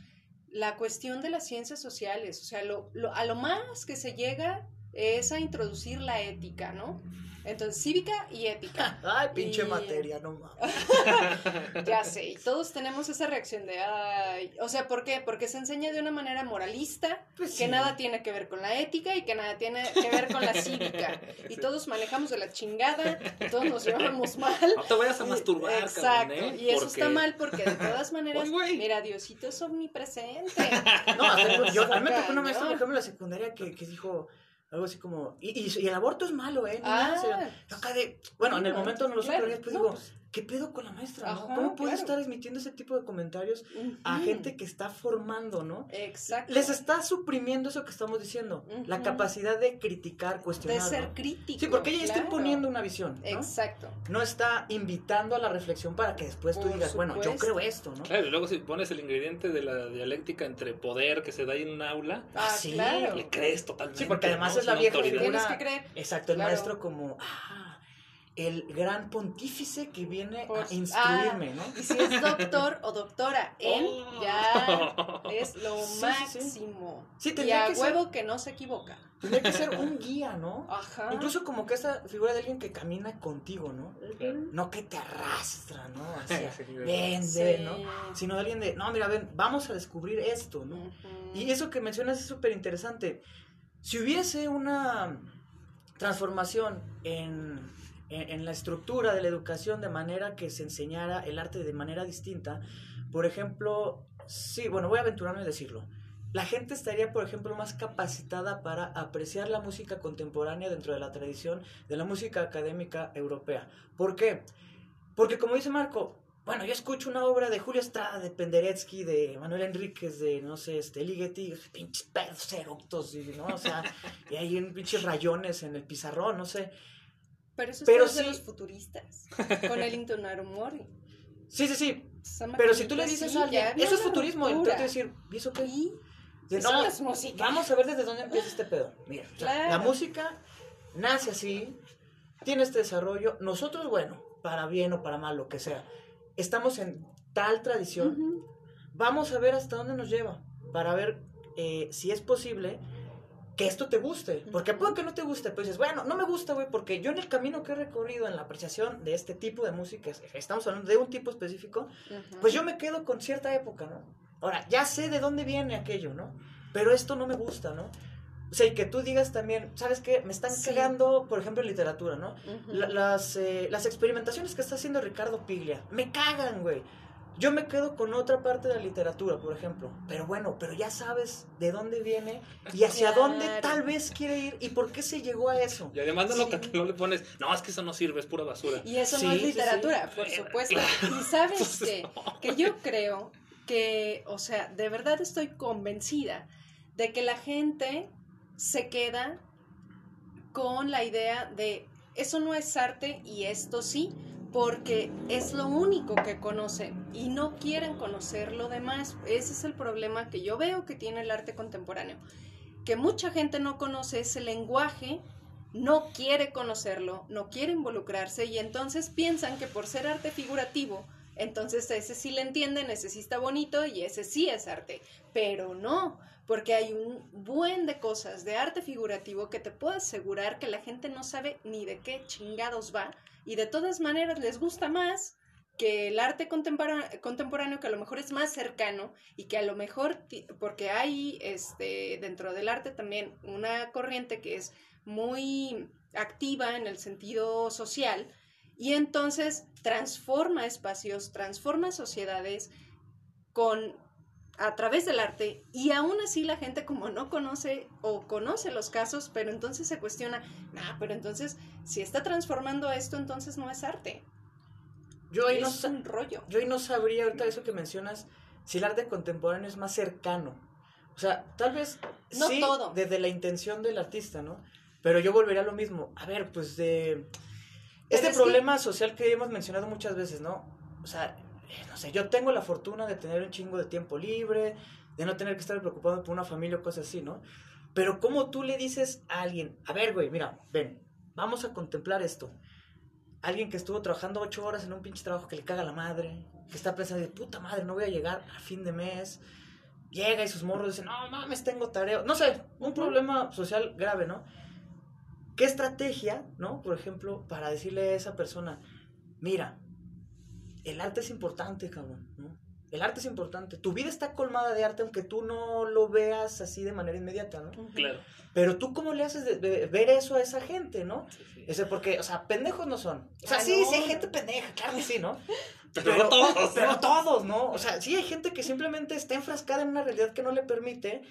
la cuestión de las ciencias sociales, o sea, lo, lo- a lo más que se llega es a introducir la ética, ¿no? Entonces, cívica y ética. Ay, pinche Y- materia, no mames. Ya sé, y todos tenemos esa reacción de, ay, o sea, ¿por qué? Porque se enseña de una manera moralista, Pues que sí. nada tiene que ver con la ética y que nada tiene que ver con la cívica. Y todos manejamos de la chingada, y todos nos llevamos mal. No te vayas a masturbar, Exacto, cabrón, ¿eh? y eso está mal porque de todas maneras, Ay, güey. mira, Diosito es omnipresente. No, yo, a mí me tocó una maestra, por ejemplo, en la secundaria que, que dijo algo así como, y, y, y el aborto es malo, ¿eh? Ah. niñas?" Yo acá de, bueno, en el no, momento no lo supe, claro, después no, digo, pues- ¿qué pedo con la maestra, no? ¿Cómo puede claro. estar emitiendo ese tipo de comentarios a gente que está formando, no? Exacto. Les está suprimiendo eso que estamos diciendo, la capacidad de criticar, de cuestionar. ser ¿no? crítico. Sí, porque ella está claro. imponiendo una visión, ¿no? Exacto. No está invitando a la reflexión para que después tú Por digas, bueno, yo creo esto, ¿no? Claro, y luego si pones el ingrediente de la dialéctica entre poder que se da ahí en un aula, Ah, sí, claro. le crees totalmente. Sí, porque además ¿no? es la vieja autoridad. figura. Tienes que creer. Exacto, el Claro. maestro como, ah, el gran pontífice que viene Por- a instruirme, ah, ¿no? Y si es doctor o doctora en, Oh. ya es lo Sí, sí, sí. máximo. Sí, y tendría a que ser- huevo que no se equivoca. Tendría que ser un guía, ¿no? Ajá. Incluso como que esa figura de alguien que camina contigo, ¿no? Claro. No que te arrastra, ¿no? Hacia, Sí, ven, Sí. ven, ¿no? Sino de alguien de, no, mira, ven, vamos a descubrir esto, ¿no? Y eso que mencionas es súper interesante. Si hubiese una transformación en, en- en la estructura de la educación de manera que se enseñara el arte de manera distinta, por ejemplo, sí, bueno, voy a aventurarme a decirlo. La gente estaría, por ejemplo, más capacitada para apreciar la música contemporánea dentro de la tradición de la música académica europea. ¿Por qué? Porque como dice Marco, bueno, yo escucho una obra de Julio Estrada, de Penderecki, de Manuel Enríquez, de, no sé, este, Ligeti, pinches pedos eructos, y, ¿no? O sea, y hay un pinches rayones en el pizarrón, no sé. Pero eso Pero es de sí- los futuristas. Con el Intonarum Mori. Sí, sí, sí, pero si tú le dices sí, a alguien, ya había eso es futurismo, y tú te vas a decir, ¿y eso qué? Y De, eso no, no es música. Vamos a ver desde dónde empieza este pedo. Mira, Claro. la música nace así, tiene este desarrollo. Nosotros, bueno, para bien o para mal, lo que sea, estamos en tal tradición. Vamos a ver hasta dónde nos lleva, para ver eh, si es posible que esto te guste. Porque puede que no te guste, pero dices, bueno, no me gusta, güey, porque yo en el camino que he recorrido en la apreciación de este tipo de música, estamos hablando de un tipo específico, pues yo me quedo con cierta época, ¿no? Ahora, ya sé de dónde viene aquello, ¿no? Pero esto no me gusta, ¿no? O sea, y que tú digas también, ¿sabes qué? Me están Sí. cagando, por ejemplo, en literatura, ¿no? Las, eh, las experimentaciones que está haciendo Ricardo Piglia, me cagan, güey. Yo me quedo con otra parte de la literatura, por ejemplo. Pero bueno, pero ya sabes de dónde viene y hacia Claro. dónde tal vez quiere ir y por qué se llegó a eso. Y además no, lo Sí. que no le pones, no, es que eso no sirve, es pura basura. Y eso Sí, no es literatura, sí. por Claro. supuesto. Y sabes Entonces, que, no. que yo creo que, o sea, de verdad estoy convencida de que la gente se queda con la idea de eso no es arte y esto sí, porque es lo único que conocen y no quieren conocer lo demás. Ese es el problema que yo veo que tiene el arte contemporáneo, que mucha gente no conoce ese lenguaje, no quiere conocerlo, no quiere involucrarse y entonces piensan que por ser arte figurativo, entonces ese sí le entienden, ese sí está bonito y ese sí es arte, pero no, porque hay un buen de cosas de arte figurativo que te puedo asegurar que la gente no sabe ni de qué chingados va y de todas maneras les gusta más que el arte contemporáneo que a lo mejor es más cercano y que a lo mejor porque hay este dentro del arte también una corriente que es muy activa en el sentido social y entonces transforma espacios, transforma sociedades con a través del arte y aún así la gente como no conoce o conoce los casos, pero entonces se cuestiona, nah, pero entonces si está transformando esto, entonces no es arte. Yo ahí, no, es sa- un rollo. yo ahí no sabría ahorita eso que mencionas si el arte contemporáneo es más cercano. O sea, tal vez No sí todo. desde la intención del artista, ¿no? Pero yo volvería a lo mismo. A ver, pues de este es que- problema social que hemos mencionado muchas veces, ¿no? O sea, no sé, yo tengo la fortuna de tener un chingo de tiempo libre, de no tener que estar preocupado por una familia o cosas así, ¿no? Pero ¿cómo tú le dices a alguien, a ver, güey, mira, ven, vamos a contemplar esto? Alguien que estuvo trabajando ocho horas en un pinche trabajo que le caga la madre, que está pensando, de puta madre, no voy a llegar a fin de mes. llega y sus morros dicen, no mames, tengo tarea. No sé, un problema social grave, ¿no? ¿Qué estrategia, ¿no? Por ejemplo, para decirle a esa persona, mira, el arte es importante, cabrón, ¿no? El arte es importante. Tu vida está colmada de arte aunque tú no lo veas así de manera inmediata, ¿no? Claro. Pero tú cómo le haces de, de ver eso a esa gente, ¿no? Sí, sí. Ese porque, o sea, pendejos no son. O sea, Ah, sí, no. sí hay gente pendeja, claro que sí, ¿no? Pero no todos. Pero todos, ¿no? O sea, sí hay gente que simplemente está enfrascada en una realidad que no le permite,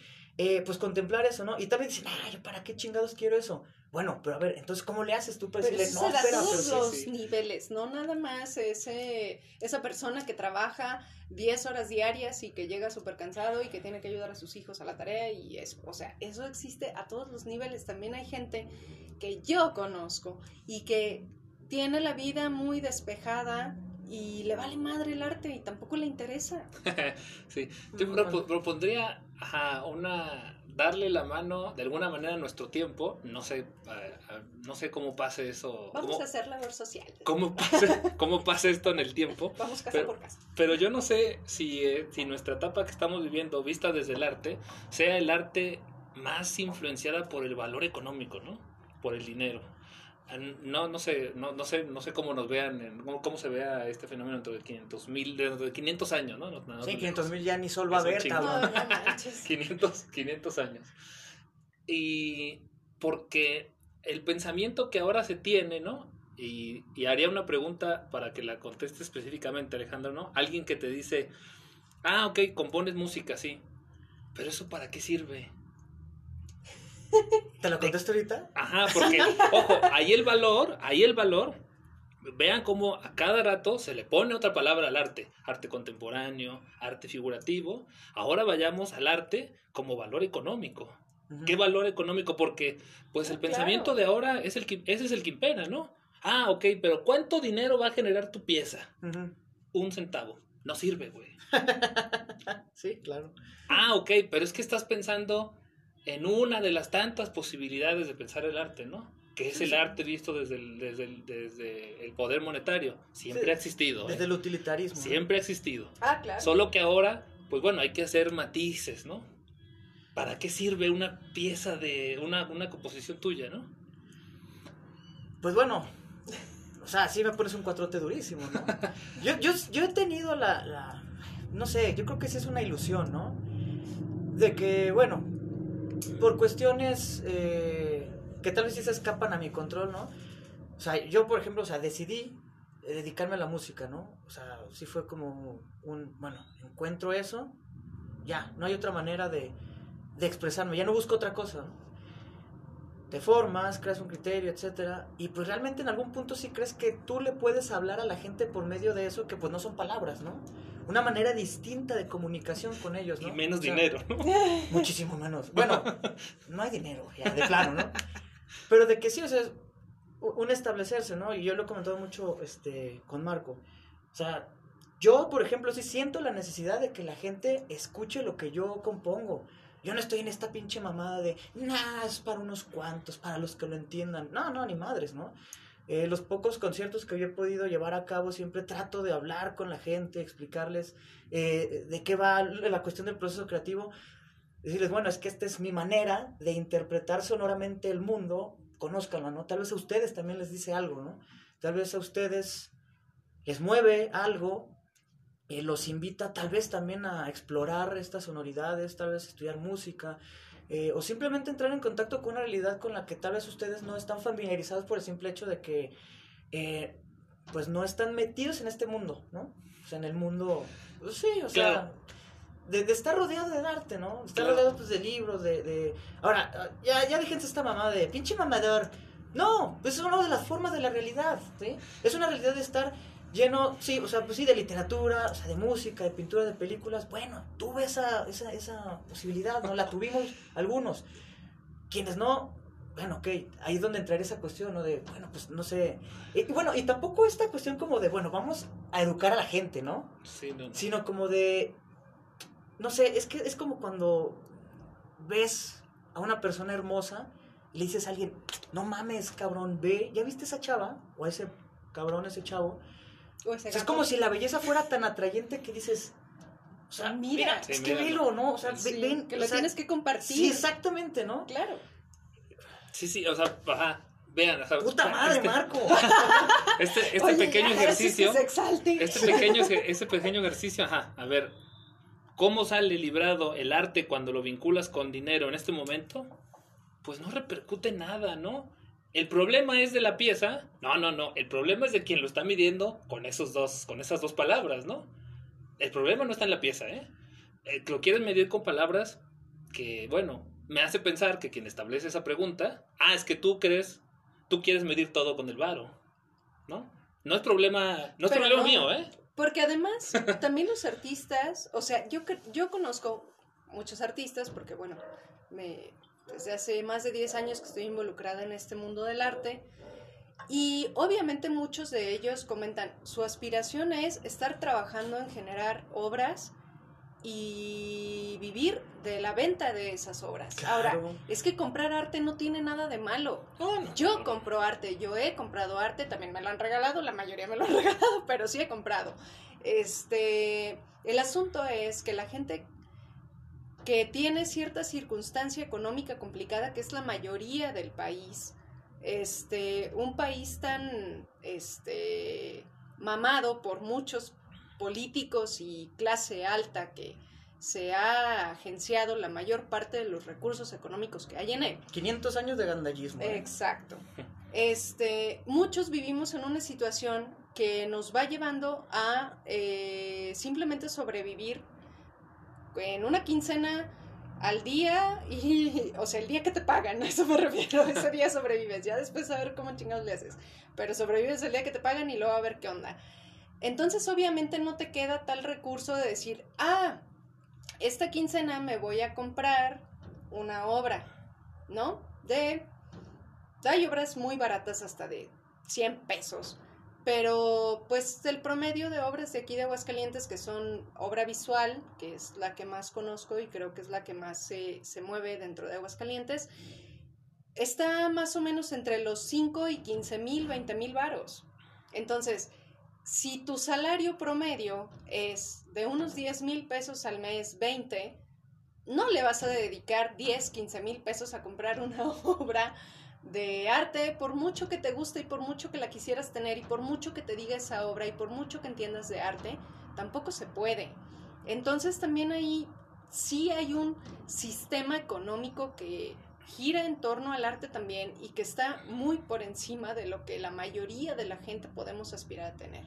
eh, pues, contemplar eso, ¿no? Y tal vez dicen, ay, ¿para qué chingados quiero eso? Bueno, pero a ver, entonces, ¿cómo le haces tú para Pero decirle, eso no, espera, todos pero sí, los sí. niveles, no nada más ese, esa persona que trabaja 10 horas diarias y que llega súper cansado y que tiene que ayudar a sus hijos a la tarea y eso, o sea, eso existe a todos los niveles. También hay gente que yo conozco y que tiene la vida muy despejada y le vale madre el arte y tampoco le interesa. Sí, yo Mm, propondría ajá, una darle la mano de alguna manera a nuestro tiempo. No sé, a- a- no sé cómo pase eso. Vamos cómo, a hacer labor social. cómo pase, cómo pase esto en el tiempo. Vamos casa Pero- por casa. Pero yo no sé si, eh, si nuestra etapa que estamos viviendo, vista desde el arte, sea el arte más influenciada por el valor económico, ¿no? Por el dinero. No, no sé, no, no sé, no sé cómo nos vean, en- cómo, cómo se vea este fenómeno dentro de 500 mil, dentro de 500 años, ¿no? No- no- Sí, no- 500 mil ya ni sol va a chingo. cabrón. No, no manches. 500, 500 años. Y porque el pensamiento que ahora se tiene, ¿no? Y, y haría una pregunta para que la conteste específicamente, Alejandro, ¿no? Alguien que te dice, ah, ok, compones música, sí, pero eso para qué sirve? ¿Te lo contesto ahorita? Ajá, porque, ojo, ahí el valor, ahí el valor, vean cómo a cada rato se le pone otra palabra al arte, arte contemporáneo, arte figurativo, ahora vayamos al arte como valor económico. ¿Qué valor económico? Porque, pues, el Ah, pensamiento de ahora es el que, ese es el que impera, ¿no? Ah, ok, pero ¿cuánto dinero va a generar tu pieza? Un centavo. No sirve, güey. Sí, claro. Ah, ok, pero es que estás pensando en una de las tantas posibilidades de pensar el arte, ¿no? Que es Sí, el sí. arte visto desde el, desde el, desde el poder monetario. Siempre Sí, ha existido, ¿eh? Desde el utilitarismo. ¿no? Siempre ha existido. Ah, claro. Solo que ahora, pues bueno, hay que hacer matices, ¿no? ¿Para qué sirve una pieza de una, una composición tuya, no? Pues bueno, o sea, sí me pones un cuatrote durísimo, ¿no? Yo, yo, yo he tenido la, la- no sé, yo creo que sí es una ilusión, ¿no? De que, bueno, por cuestiones eh, que tal vez sí se escapan a mi control, ¿no? O sea, yo, por ejemplo, o sea, decidí eh, dedicarme a la música, ¿no? O sea, sí fue como un, bueno, encuentro eso, ya, no hay otra manera de, de expresarme, ya no busco otra cosa, ¿no? te formas, creas un criterio, etcétera, y pues realmente en algún punto sí crees que tú le puedes hablar a la gente por medio de eso que pues no son palabras, ¿no? Una manera distinta de comunicación con ellos, ¿no? Y menos O sea, dinero. Muchísimo menos. Bueno, no hay dinero, ya, de plano, ¿no? Pero de que sí, o sea, es un establecerse, ¿no? Y yo lo he comentado mucho este, con Marco. O sea, yo, por ejemplo, sí siento la necesidad de que la gente escuche lo que yo compongo. Yo no estoy en esta pinche mamada de, nah, es para unos cuantos, para los que lo entiendan. No, no, ni madres, ¿no? Eh, los pocos conciertos que yo he podido llevar a cabo, siempre trato de hablar con la gente, explicarles eh, de qué va la cuestión del proceso creativo. Decirles, bueno, es que esta es mi manera de interpretar sonoramente el mundo, conózcanlo, ¿no? Tal vez a ustedes también les dice algo, ¿no? Tal vez a ustedes les mueve algo, eh, los invita tal vez también a explorar estas sonoridades, tal vez estudiar música, eh, o simplemente entrar en contacto con una realidad con la que tal vez ustedes no están familiarizados por el simple hecho de que, eh, pues no están metidos en este mundo, ¿no? O sea, en el mundo, pues sí, o sea, de, de estar rodeado del arte, ¿no? Estar Claro. rodeado pues de libros, de... de... Ahora, ah, ya, ya déjense esta mamada de pinche mamador. No, pues es una de las formas de la realidad, ¿sí? Es una realidad de estar lleno, sí, o sea, pues sí, de literatura, o sea, de música, de pintura, de películas. Bueno, tuve esa, esa, esa posibilidad, ¿no? La tuvimos algunos. Quienes no, bueno, ok, ahí es donde entraría esa cuestión, ¿no? De, bueno, pues no sé. Y, y bueno, y tampoco esta cuestión como de, bueno, vamos a educar a la gente, ¿no? Sí, no, no. sino como de no sé, es que es como cuando ves a una persona hermosa y le dices a alguien, "No mames, cabrón, ve, ¿ya viste esa chava o a ese cabrón, ese chavo?" O ese O sea, es como si la belleza fuera tan atrayente que dices, O sea, Mira. mira, Sí, es que velo, ¿no? O sea, Sí, ven, que o lo sea, tienes que compartir. Sí, exactamente, ¿no? Claro. Sí, sí, o sea, ajá, vean, o sea, Puta madre, este, Marco. este, este Oye, pequeño ejercicio, se exalte. este pequeño, este pequeño ejercicio, ajá, a ver, ¿cómo sale librado el arte cuando lo vinculas con dinero en este momento? Pues no repercute nada, ¿no? El problema es de la pieza, no, no, no, el problema es de quien lo está midiendo con esos dos, con esas dos palabras, ¿no? El problema no está en la pieza, ¿eh? Eh, lo quieres medir con palabras que, bueno, me hace pensar que quien establece esa pregunta, ah, es que tú crees, tú quieres medir todo con el varo, ¿no? No es problema, no es Pero problema no. mío, ¿eh? Porque además, también los artistas, o sea, yo, yo conozco muchos artistas porque, bueno, me, desde hace más de 10 años que estoy involucrada en este mundo del arte y obviamente muchos de ellos comentan, su aspiración es estar trabajando en generar obras y vivir de la venta de esas obras. Ahora, es que comprar arte no tiene nada de malo. No, no, Yo no. compro arte, yo he comprado arte, también me lo han regalado, la mayoría me lo han regalado, pero sí he comprado. Este, el asunto es que la gente que tiene cierta circunstancia económica complicada, que es la mayoría del país, este, un país tan, este, mamado por muchos políticos y clase alta que se ha agenciado la mayor parte de los recursos económicos que hay en él. 500 años de gandallismo. ¿eh? Exacto. Este, muchos vivimos en una situación que nos va llevando a eh, simplemente sobrevivir en una quincena al día y, o sea, el día que te pagan, a eso me refiero, ese día sobrevives, ya después a ver cómo chingados le haces, pero sobrevives el día que te pagan y luego a ver qué onda. Entonces, obviamente no te queda tal recurso de decir, ah, esta quincena me voy a comprar una obra, ¿no? De hay obras muy baratas hasta de 100 pesos, pero pues el promedio de obras de aquí de Aguascalientes que son obra visual, que es la que más conozco y creo que es la que más se, se mueve dentro de Aguascalientes, está más o menos entre los 5 y 15 mil, 20 mil varos. Entonces, si tu salario promedio es de unos 10 mil pesos al mes, 20, no le vas a dedicar 10, 15 mil pesos a comprar una obra de arte, por mucho que te guste y por mucho que la quisieras tener y por mucho que te diga esa obra y por mucho que entiendas de arte, tampoco se puede. Entonces también ahí sí hay un sistema económico que gira en torno al arte también y que está muy por encima de lo que la mayoría de la gente podemos aspirar a tener.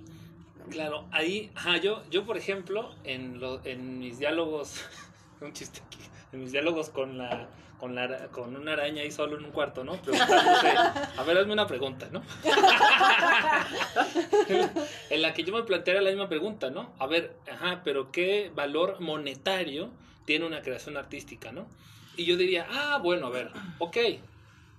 Claro, ahí, ajá, yo, yo por ejemplo, en, lo, en mis diálogos, un chiste aquí, en mis diálogos con la, con la, con una araña ahí solo en un cuarto, ¿no? A ver, hazme una pregunta, ¿no? en la que yo me planteara la misma pregunta, ¿no? A ver, ajá, pero ¿qué valor monetario tiene una creación artística, ¿no? Y yo diría, ah, bueno, a ver, ok,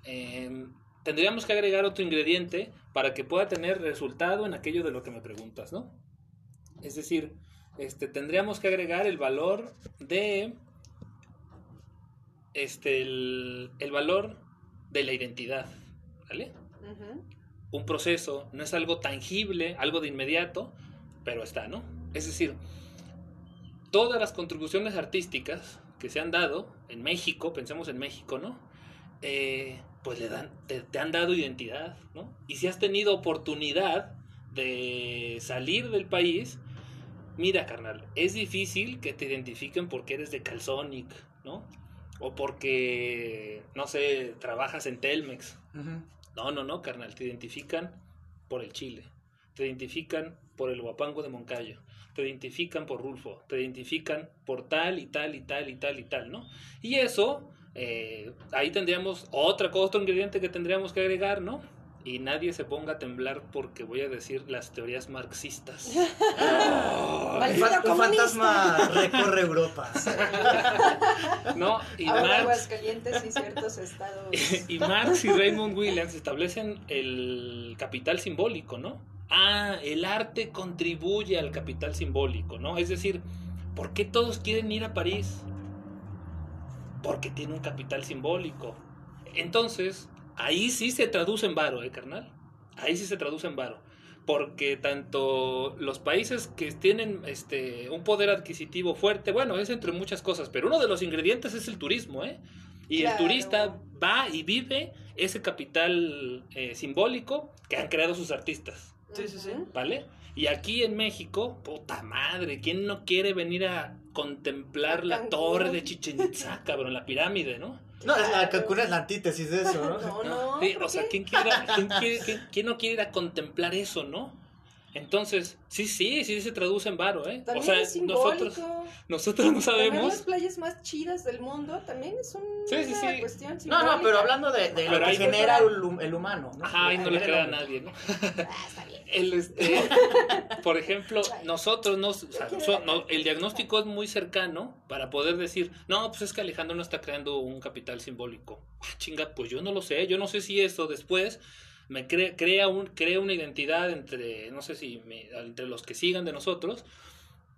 em, tendríamos que agregar otro ingrediente para que pueda tener resultado en aquello de lo que me preguntas, ¿no? Es decir, este, tendríamos que agregar el valor de, este, el, el valor de la identidad, ¿vale? Un proceso, no es algo tangible, algo de inmediato, pero está, ¿no? Es decir, todas las contribuciones artísticas que se han dado en México, pensemos en México, ¿no? Eh, pues le dan, te, te han dado identidad, ¿no? Y si has tenido oportunidad de salir del país, mira, carnal, es difícil que te identifiquen porque eres de Calzonic, ¿no? O porque, no sé, trabajas en Telmex, no, no, no, carnal, te identifican por el Chile, te identifican por el Guapango de Moncayo, te identifican por Rulfo, te identifican por tal y tal y tal y tal y tal, ¿no? Y eso, eh, ahí tendríamos otra cosa, otro ingrediente que tendríamos que agregar, ¿no? Y nadie se ponga a temblar porque voy a decir las teorías marxistas. Comunista. fantasma recorre Europa. ¿No? Y Ahora Marx, Aguascalientes y ciertos estados. y Marx y Raymond Williams establecen el capital simbólico, ¿no? Ah, el arte contribuye al capital simbólico, ¿no? Es decir, ¿por qué todos quieren ir a París? Porque tiene un capital simbólico. Entonces, ahí sí se traduce en varo, ¿eh, carnal? Ahí sí se traduce en varo. porque tanto los países que tienen este un poder adquisitivo fuerte, bueno, es entre muchas cosas, pero uno de los ingredientes es el turismo, ¿eh? Y el turista va y vive ese capital eh, simbólico que han creado sus artistas, Sí, sí, sí. ¿vale? Y aquí en México, puta madre, ¿quién no quiere venir a contemplar la torre de Chichen Itza, cabrón, la pirámide, ¿no? No, es la Cancún es la antítesis de eso, ¿no? No, ¿no? no. Sí, ¿por o sea? ¿quién, quiere, ir a- quién quiere- quién- quién no quiere ir a contemplar eso, no? Entonces, sí, sí, sí se traduce en varo, ¿eh? También o sea, es simbólico. nosotros, nosotros no Tener las sabemos. playas más chidas del mundo también es una Sí, sí, sí. cuestión No, no, pero hablando de, de Pero lo que ahí- genera el, hum- el humano, ¿no? Ajá, y no le crea a nadie, ¿no? Ah, está bien. El, este, por ejemplo, nosotros no, o sea, so- no, el diagnóstico es muy cercano para poder decir, no, pues es que Alejandro no está creando un capital simbólico. Ah, chinga, pues yo no lo sé, yo no sé si eso después me cre- crea, un, crea una identidad entre, no sé si, me- entre los que sigan de nosotros.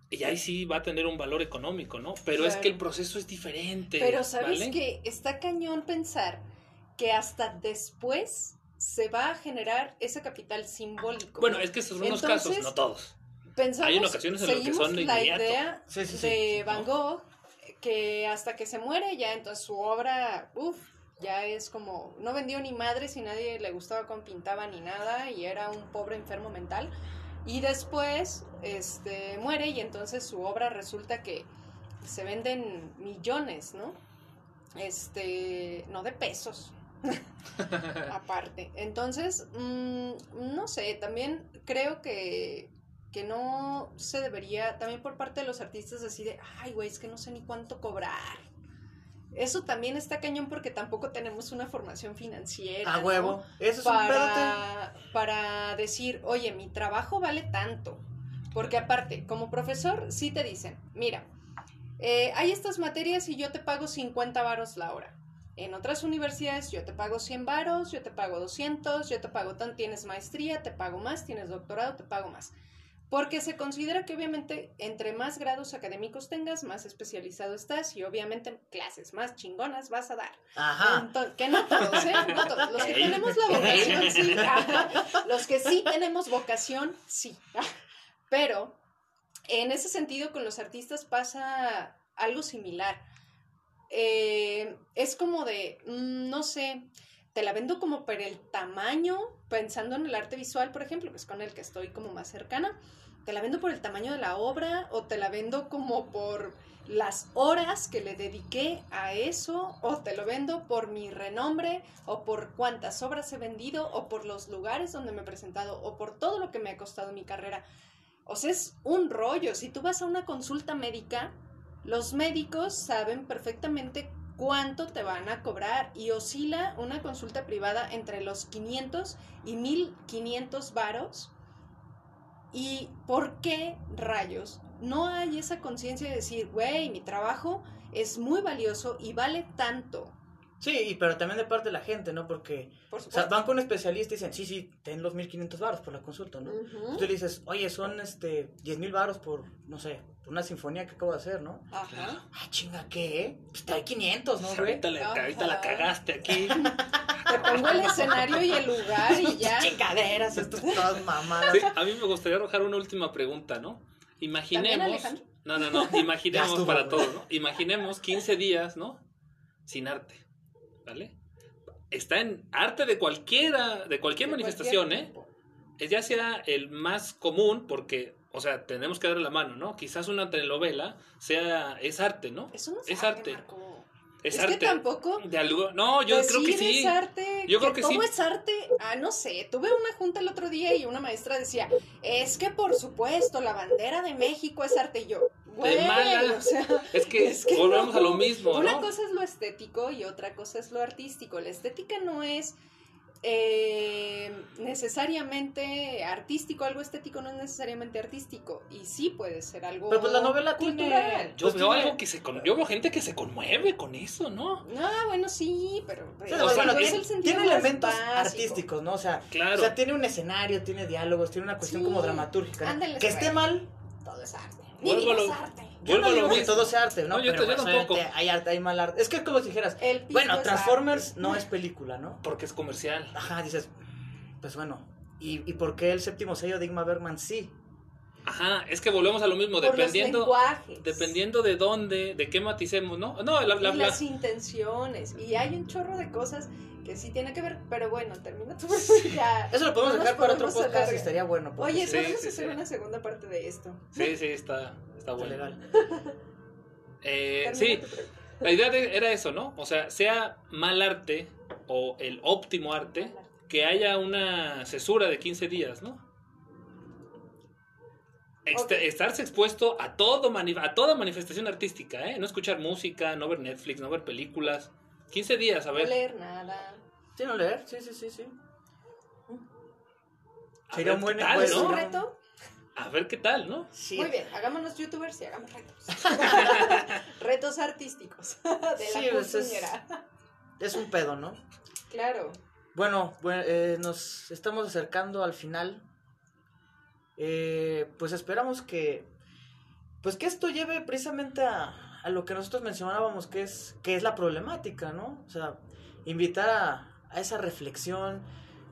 Y ahí sí va a tener un valor económico, ¿no? Pero es Claro. que el proceso es diferente. Pero sabes ¿vale? que está cañón pensar que hasta después se va a generar ese capital simbólico. Bueno, es que esos son unos casos, Entonces, no todos. Pensamos, hay en ocasiones en las que son de la idea Sí, sí, sí. de. Van Gogh que hasta que se muere ya entonces su obra, uff, ya es como no vendió ni madre si nadie le gustaba cómo pintaba ni nada y era un pobre enfermo mental y después este muere y entonces su obra resulta que se venden millones, ¿no? Este, no de pesos, aparte. Entonces, mm, no sé, también creo que, que no se debería, también por parte de los artistas, así de, ay, güey, es que no sé ni cuánto cobrar. Eso también está cañón porque tampoco tenemos una formación financiera. A ¿no? huevo. Eso es un para, para decir, oye, mi trabajo vale tanto. Porque aparte, como profesor, sí te dicen, mira, eh, hay estas materias y yo te pago 50 varos la hora. En otras universidades yo te pago 100 varos, yo te pago 200, yo te pago tan, tienes maestría, te pago más, tienes doctorado, te pago más. Porque se considera que obviamente entre más grados académicos tengas, más especializado estás y obviamente clases más chingonas vas a dar. Ajá. Entonces, que no todos, ¿eh? No todos. Los que tenemos la vocación, sí. Los que sí tenemos vocación, sí. Pero en ese sentido con los artistas pasa algo similar. Eh, es como de, mm, no sé, te la vendo como por el tamaño, pensando en el arte visual, por ejemplo, que es con el que estoy como más cercana. Te la vendo por el tamaño de la obra o te la vendo como por las horas que le dediqué a eso o te lo vendo por mi renombre o por cuántas obras he vendido o por los lugares donde me he presentado o por todo lo que me ha costado mi carrera. O sea, es un rollo. Si tú vas a una consulta médica, los médicos saben perfectamente cuánto te van a cobrar y oscila una consulta privada entre los 500 y 1500 varos. ¿Y por qué rayos no hay esa conciencia de decir, güey, mi trabajo es muy valioso y vale tanto? Sí, y pero también de parte de la gente, ¿no? Porque, Por o sea, van con un especialista y dicen, sí, sí, ten los 1500 baros por la consulta, ¿no? Ujú. Tú le dices, oye, son este 10 mil baros por, no sé, una sinfonía que acabo de hacer, ¿no? Ajá. Ah, chinga, ¿qué? Pues doy 500, ¿no, güey? ahorita, le- ahorita la cagaste aquí. Te pongo el escenario y el lugar y ya. Chingaderas, estas todas mamadas. Sí, a mí me gustaría arrojar una última pregunta, ¿no? Imaginemos. No, no, no. Imaginemos estuvo, para todos, ¿no? Imaginemos 15 días, ¿no? Sin arte. ¿Vale? Está en arte de cualquiera, de cualquier De manifestación, cualquier ¿eh? Es ya sea el más común, porque, o sea, tenemos que darle la mano, ¿no? Quizás una telenovela sea, es arte, ¿no? Eso no es, Es arte, arte. Marco. Es, Es, arte. que tampoco. De algo. No, yo creo que sí. es arte. Yo creo que todo sí. es arte. Ah, no sé. Tuve una junta el otro día y una maestra decía: Es que por supuesto, la bandera de México es arte. Y yo, güey, o sea. Es que, Es que volvemos no. a lo mismo, Una ¿no? cosa es lo estético y otra cosa es lo artístico. La estética no es eh, necesariamente artístico, algo estético no es necesariamente artístico y sí puede ser algo Pero pues la novela cultural. tiene... Yo pues veo tiene- algo que se con... yo veo gente que se conmueve con eso, ¿no? Ah, bueno, sí, pero, Sí, pero o sea, bueno, tiene, el elementos básico. artísticos, ¿no? O sea, Claro. o sea, tiene un escenario, tiene diálogos, tiene una cuestión Sí. como dramatúrgica. ¿no? Ándale, que esté mal, Todo es arte. Vuelvo a lo- arte. Yo Vuelvo no a lo digo que mismo. todo sea arte, ¿no? No, yo Pero te- yo tampoco. obviamente hay arte, hay mal arte. Es que es como si dijeras, El piso bueno, Transformers arte. no es película, ¿no? Porque es comercial. Ajá, dices, pues bueno, ¿Y, y por qué el séptimo sello de Ingmar Bergman sí? Ajá, es que volvemos a lo mismo, Por dependiendo, los lenguajes. dependiendo de dónde, de qué maticemos, ¿no? No, la, la- y la- las intenciones. Y hay un chorro de cosas que sí tiene que ver, pero bueno, termina tu ya. Eso lo podemos No dejar para otro podcast y estaría bueno. Oye, sí, podemos sí, hacer sí. una segunda parte de esto. sí, sí, está, está bueno. legal. Eh, sí, la idea de- era eso, ¿no? O sea, sea mal arte o el óptimo arte, que haya una cesura de 15 días, ¿no? Este- Ok. Estarse expuesto a, todo mani- a toda manifestación artística, ¿eh? No escuchar música, no ver Netflix, no ver películas. 15 días, a No ver. leer nada. ¿Sí, no leer? Sí, sí, sí, sí. Sería un buen tal, ¿Es Pues, un ¿no? no. reto? A ver qué tal, ¿no? Sí. Muy bien, hagámonos youtubers y hagamos retos. retos artísticos de Sí, la pues, es- un pedo, ¿no? Claro. Bueno, bue- eh, nos estamos acercando al final. Eh, pues esperamos que, pues que esto lleve precisamente a, a lo que nosotros mencionábamos, que es, que es la problemática, ¿no? O sea, invitar a, a esa reflexión.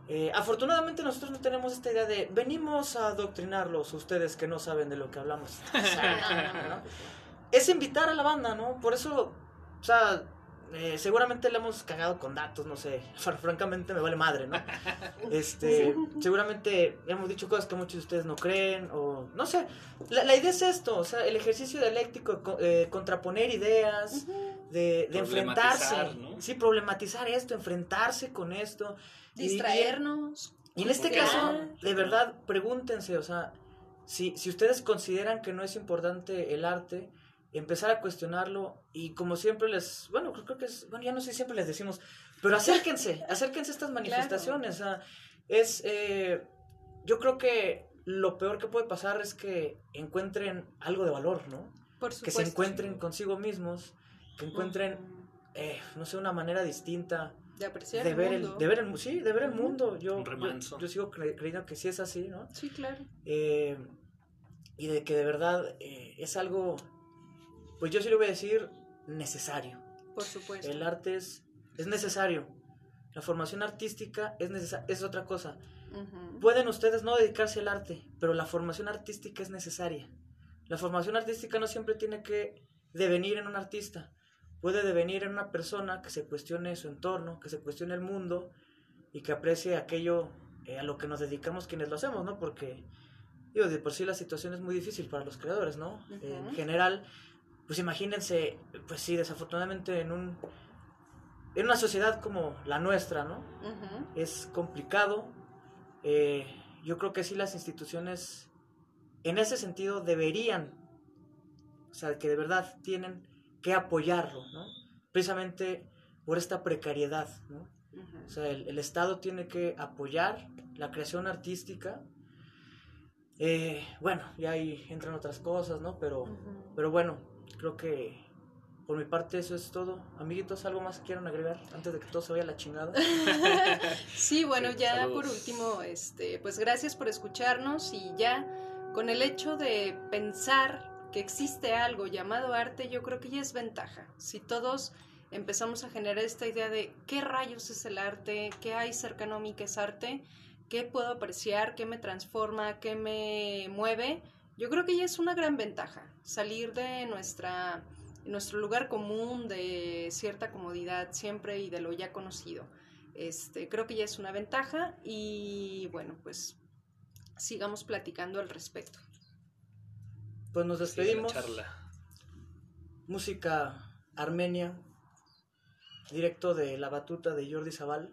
Eh, afortunadamente nosotros no tenemos esta idea de venimos a adoctrinarlos ustedes que no saben de lo que hablamos. ¿no? Es invitar a la banda, ¿no? Por eso, o sea, eh, seguramente le hemos cagado con datos, no sé. Fr- Francamente me vale madre, ¿no? Este, seguramente hemos dicho cosas que muchos de ustedes no creen, o no sé. La, la idea es esto, o sea, el ejercicio dialéctico, co- eh, contraponer ideas, de, de enfrentarse. ¿no? Sí, problematizar esto, enfrentarse con esto. Y- y- Distraernos. y en este ¿Por qué caso, de verdad, pregúntense, o sea, si, si ustedes consideran que no es importante el arte, empezar a cuestionarlo y como siempre les, bueno, creo, creo que es, bueno, ya no sé si siempre les decimos, pero acérquense, acérquense a estas manifestaciones, o sea, es, eh, yo creo que lo peor que puede pasar es que encuentren algo de valor, ¿no? Por Que supuesto. se encuentren consigo mismos, que encuentren, eh, no sé, una manera distinta de apreciar de el ver el, mundo. de ver el sí de ver el mundo. Yo, Un yo, remanso. yo sigo cre- creyendo que sí es así no Sí, claro. Eh, y de que de verdad eh, es algo pues yo sí le voy a decir necesario. Por supuesto. el arte es es necesario. La formación artística es necesa- es otra cosa. Pueden ustedes no dedicarse al arte pero la formación artística es necesaria. La formación artística no siempre tiene que devenir en un artista puede devenir en una persona que se cuestione su entorno, que se cuestione el mundo y que aprecie aquello eh, a lo que nos dedicamos quienes lo hacemos, ¿no? Porque, digo, de por sí la situación es muy difícil para los creadores, ¿no? En general, pues imagínense, pues sí, desafortunadamente en un en una sociedad como la nuestra, ¿no? Es complicado. eh, yo creo que sí las instituciones en ese sentido deberían, o sea, que de verdad tienen que apoyarlo, ¿no? Precisamente por esta precariedad, ¿no? O sea, el, el Estado tiene que apoyar la creación artística. Eh, bueno, ya ahí entran otras cosas, ¿no? Pero, pero bueno, creo que por mi parte eso es todo. Amiguitos, ¿algo más que quieran agregar antes de que todo se vaya a la chingada? Sí, bueno, Sí, ya saludos. por último, este, pues gracias por escucharnos y ya con el hecho de pensar que existe algo llamado arte, yo creo que ya es ventaja. Si todos empezamos a generar esta idea de qué rayos es el arte, qué hay cercano a mí que es arte, qué puedo apreciar, qué me transforma, qué me mueve, yo creo que ya es una gran ventaja salir de nuestra nuestro lugar común de cierta comodidad siempre y de lo ya conocido. Este, creo que ya es una ventaja y bueno, pues sigamos platicando al respecto. Pues nos Sí, despedimos. charla. Música armenia, directo de la batuta de Jordi Zaval.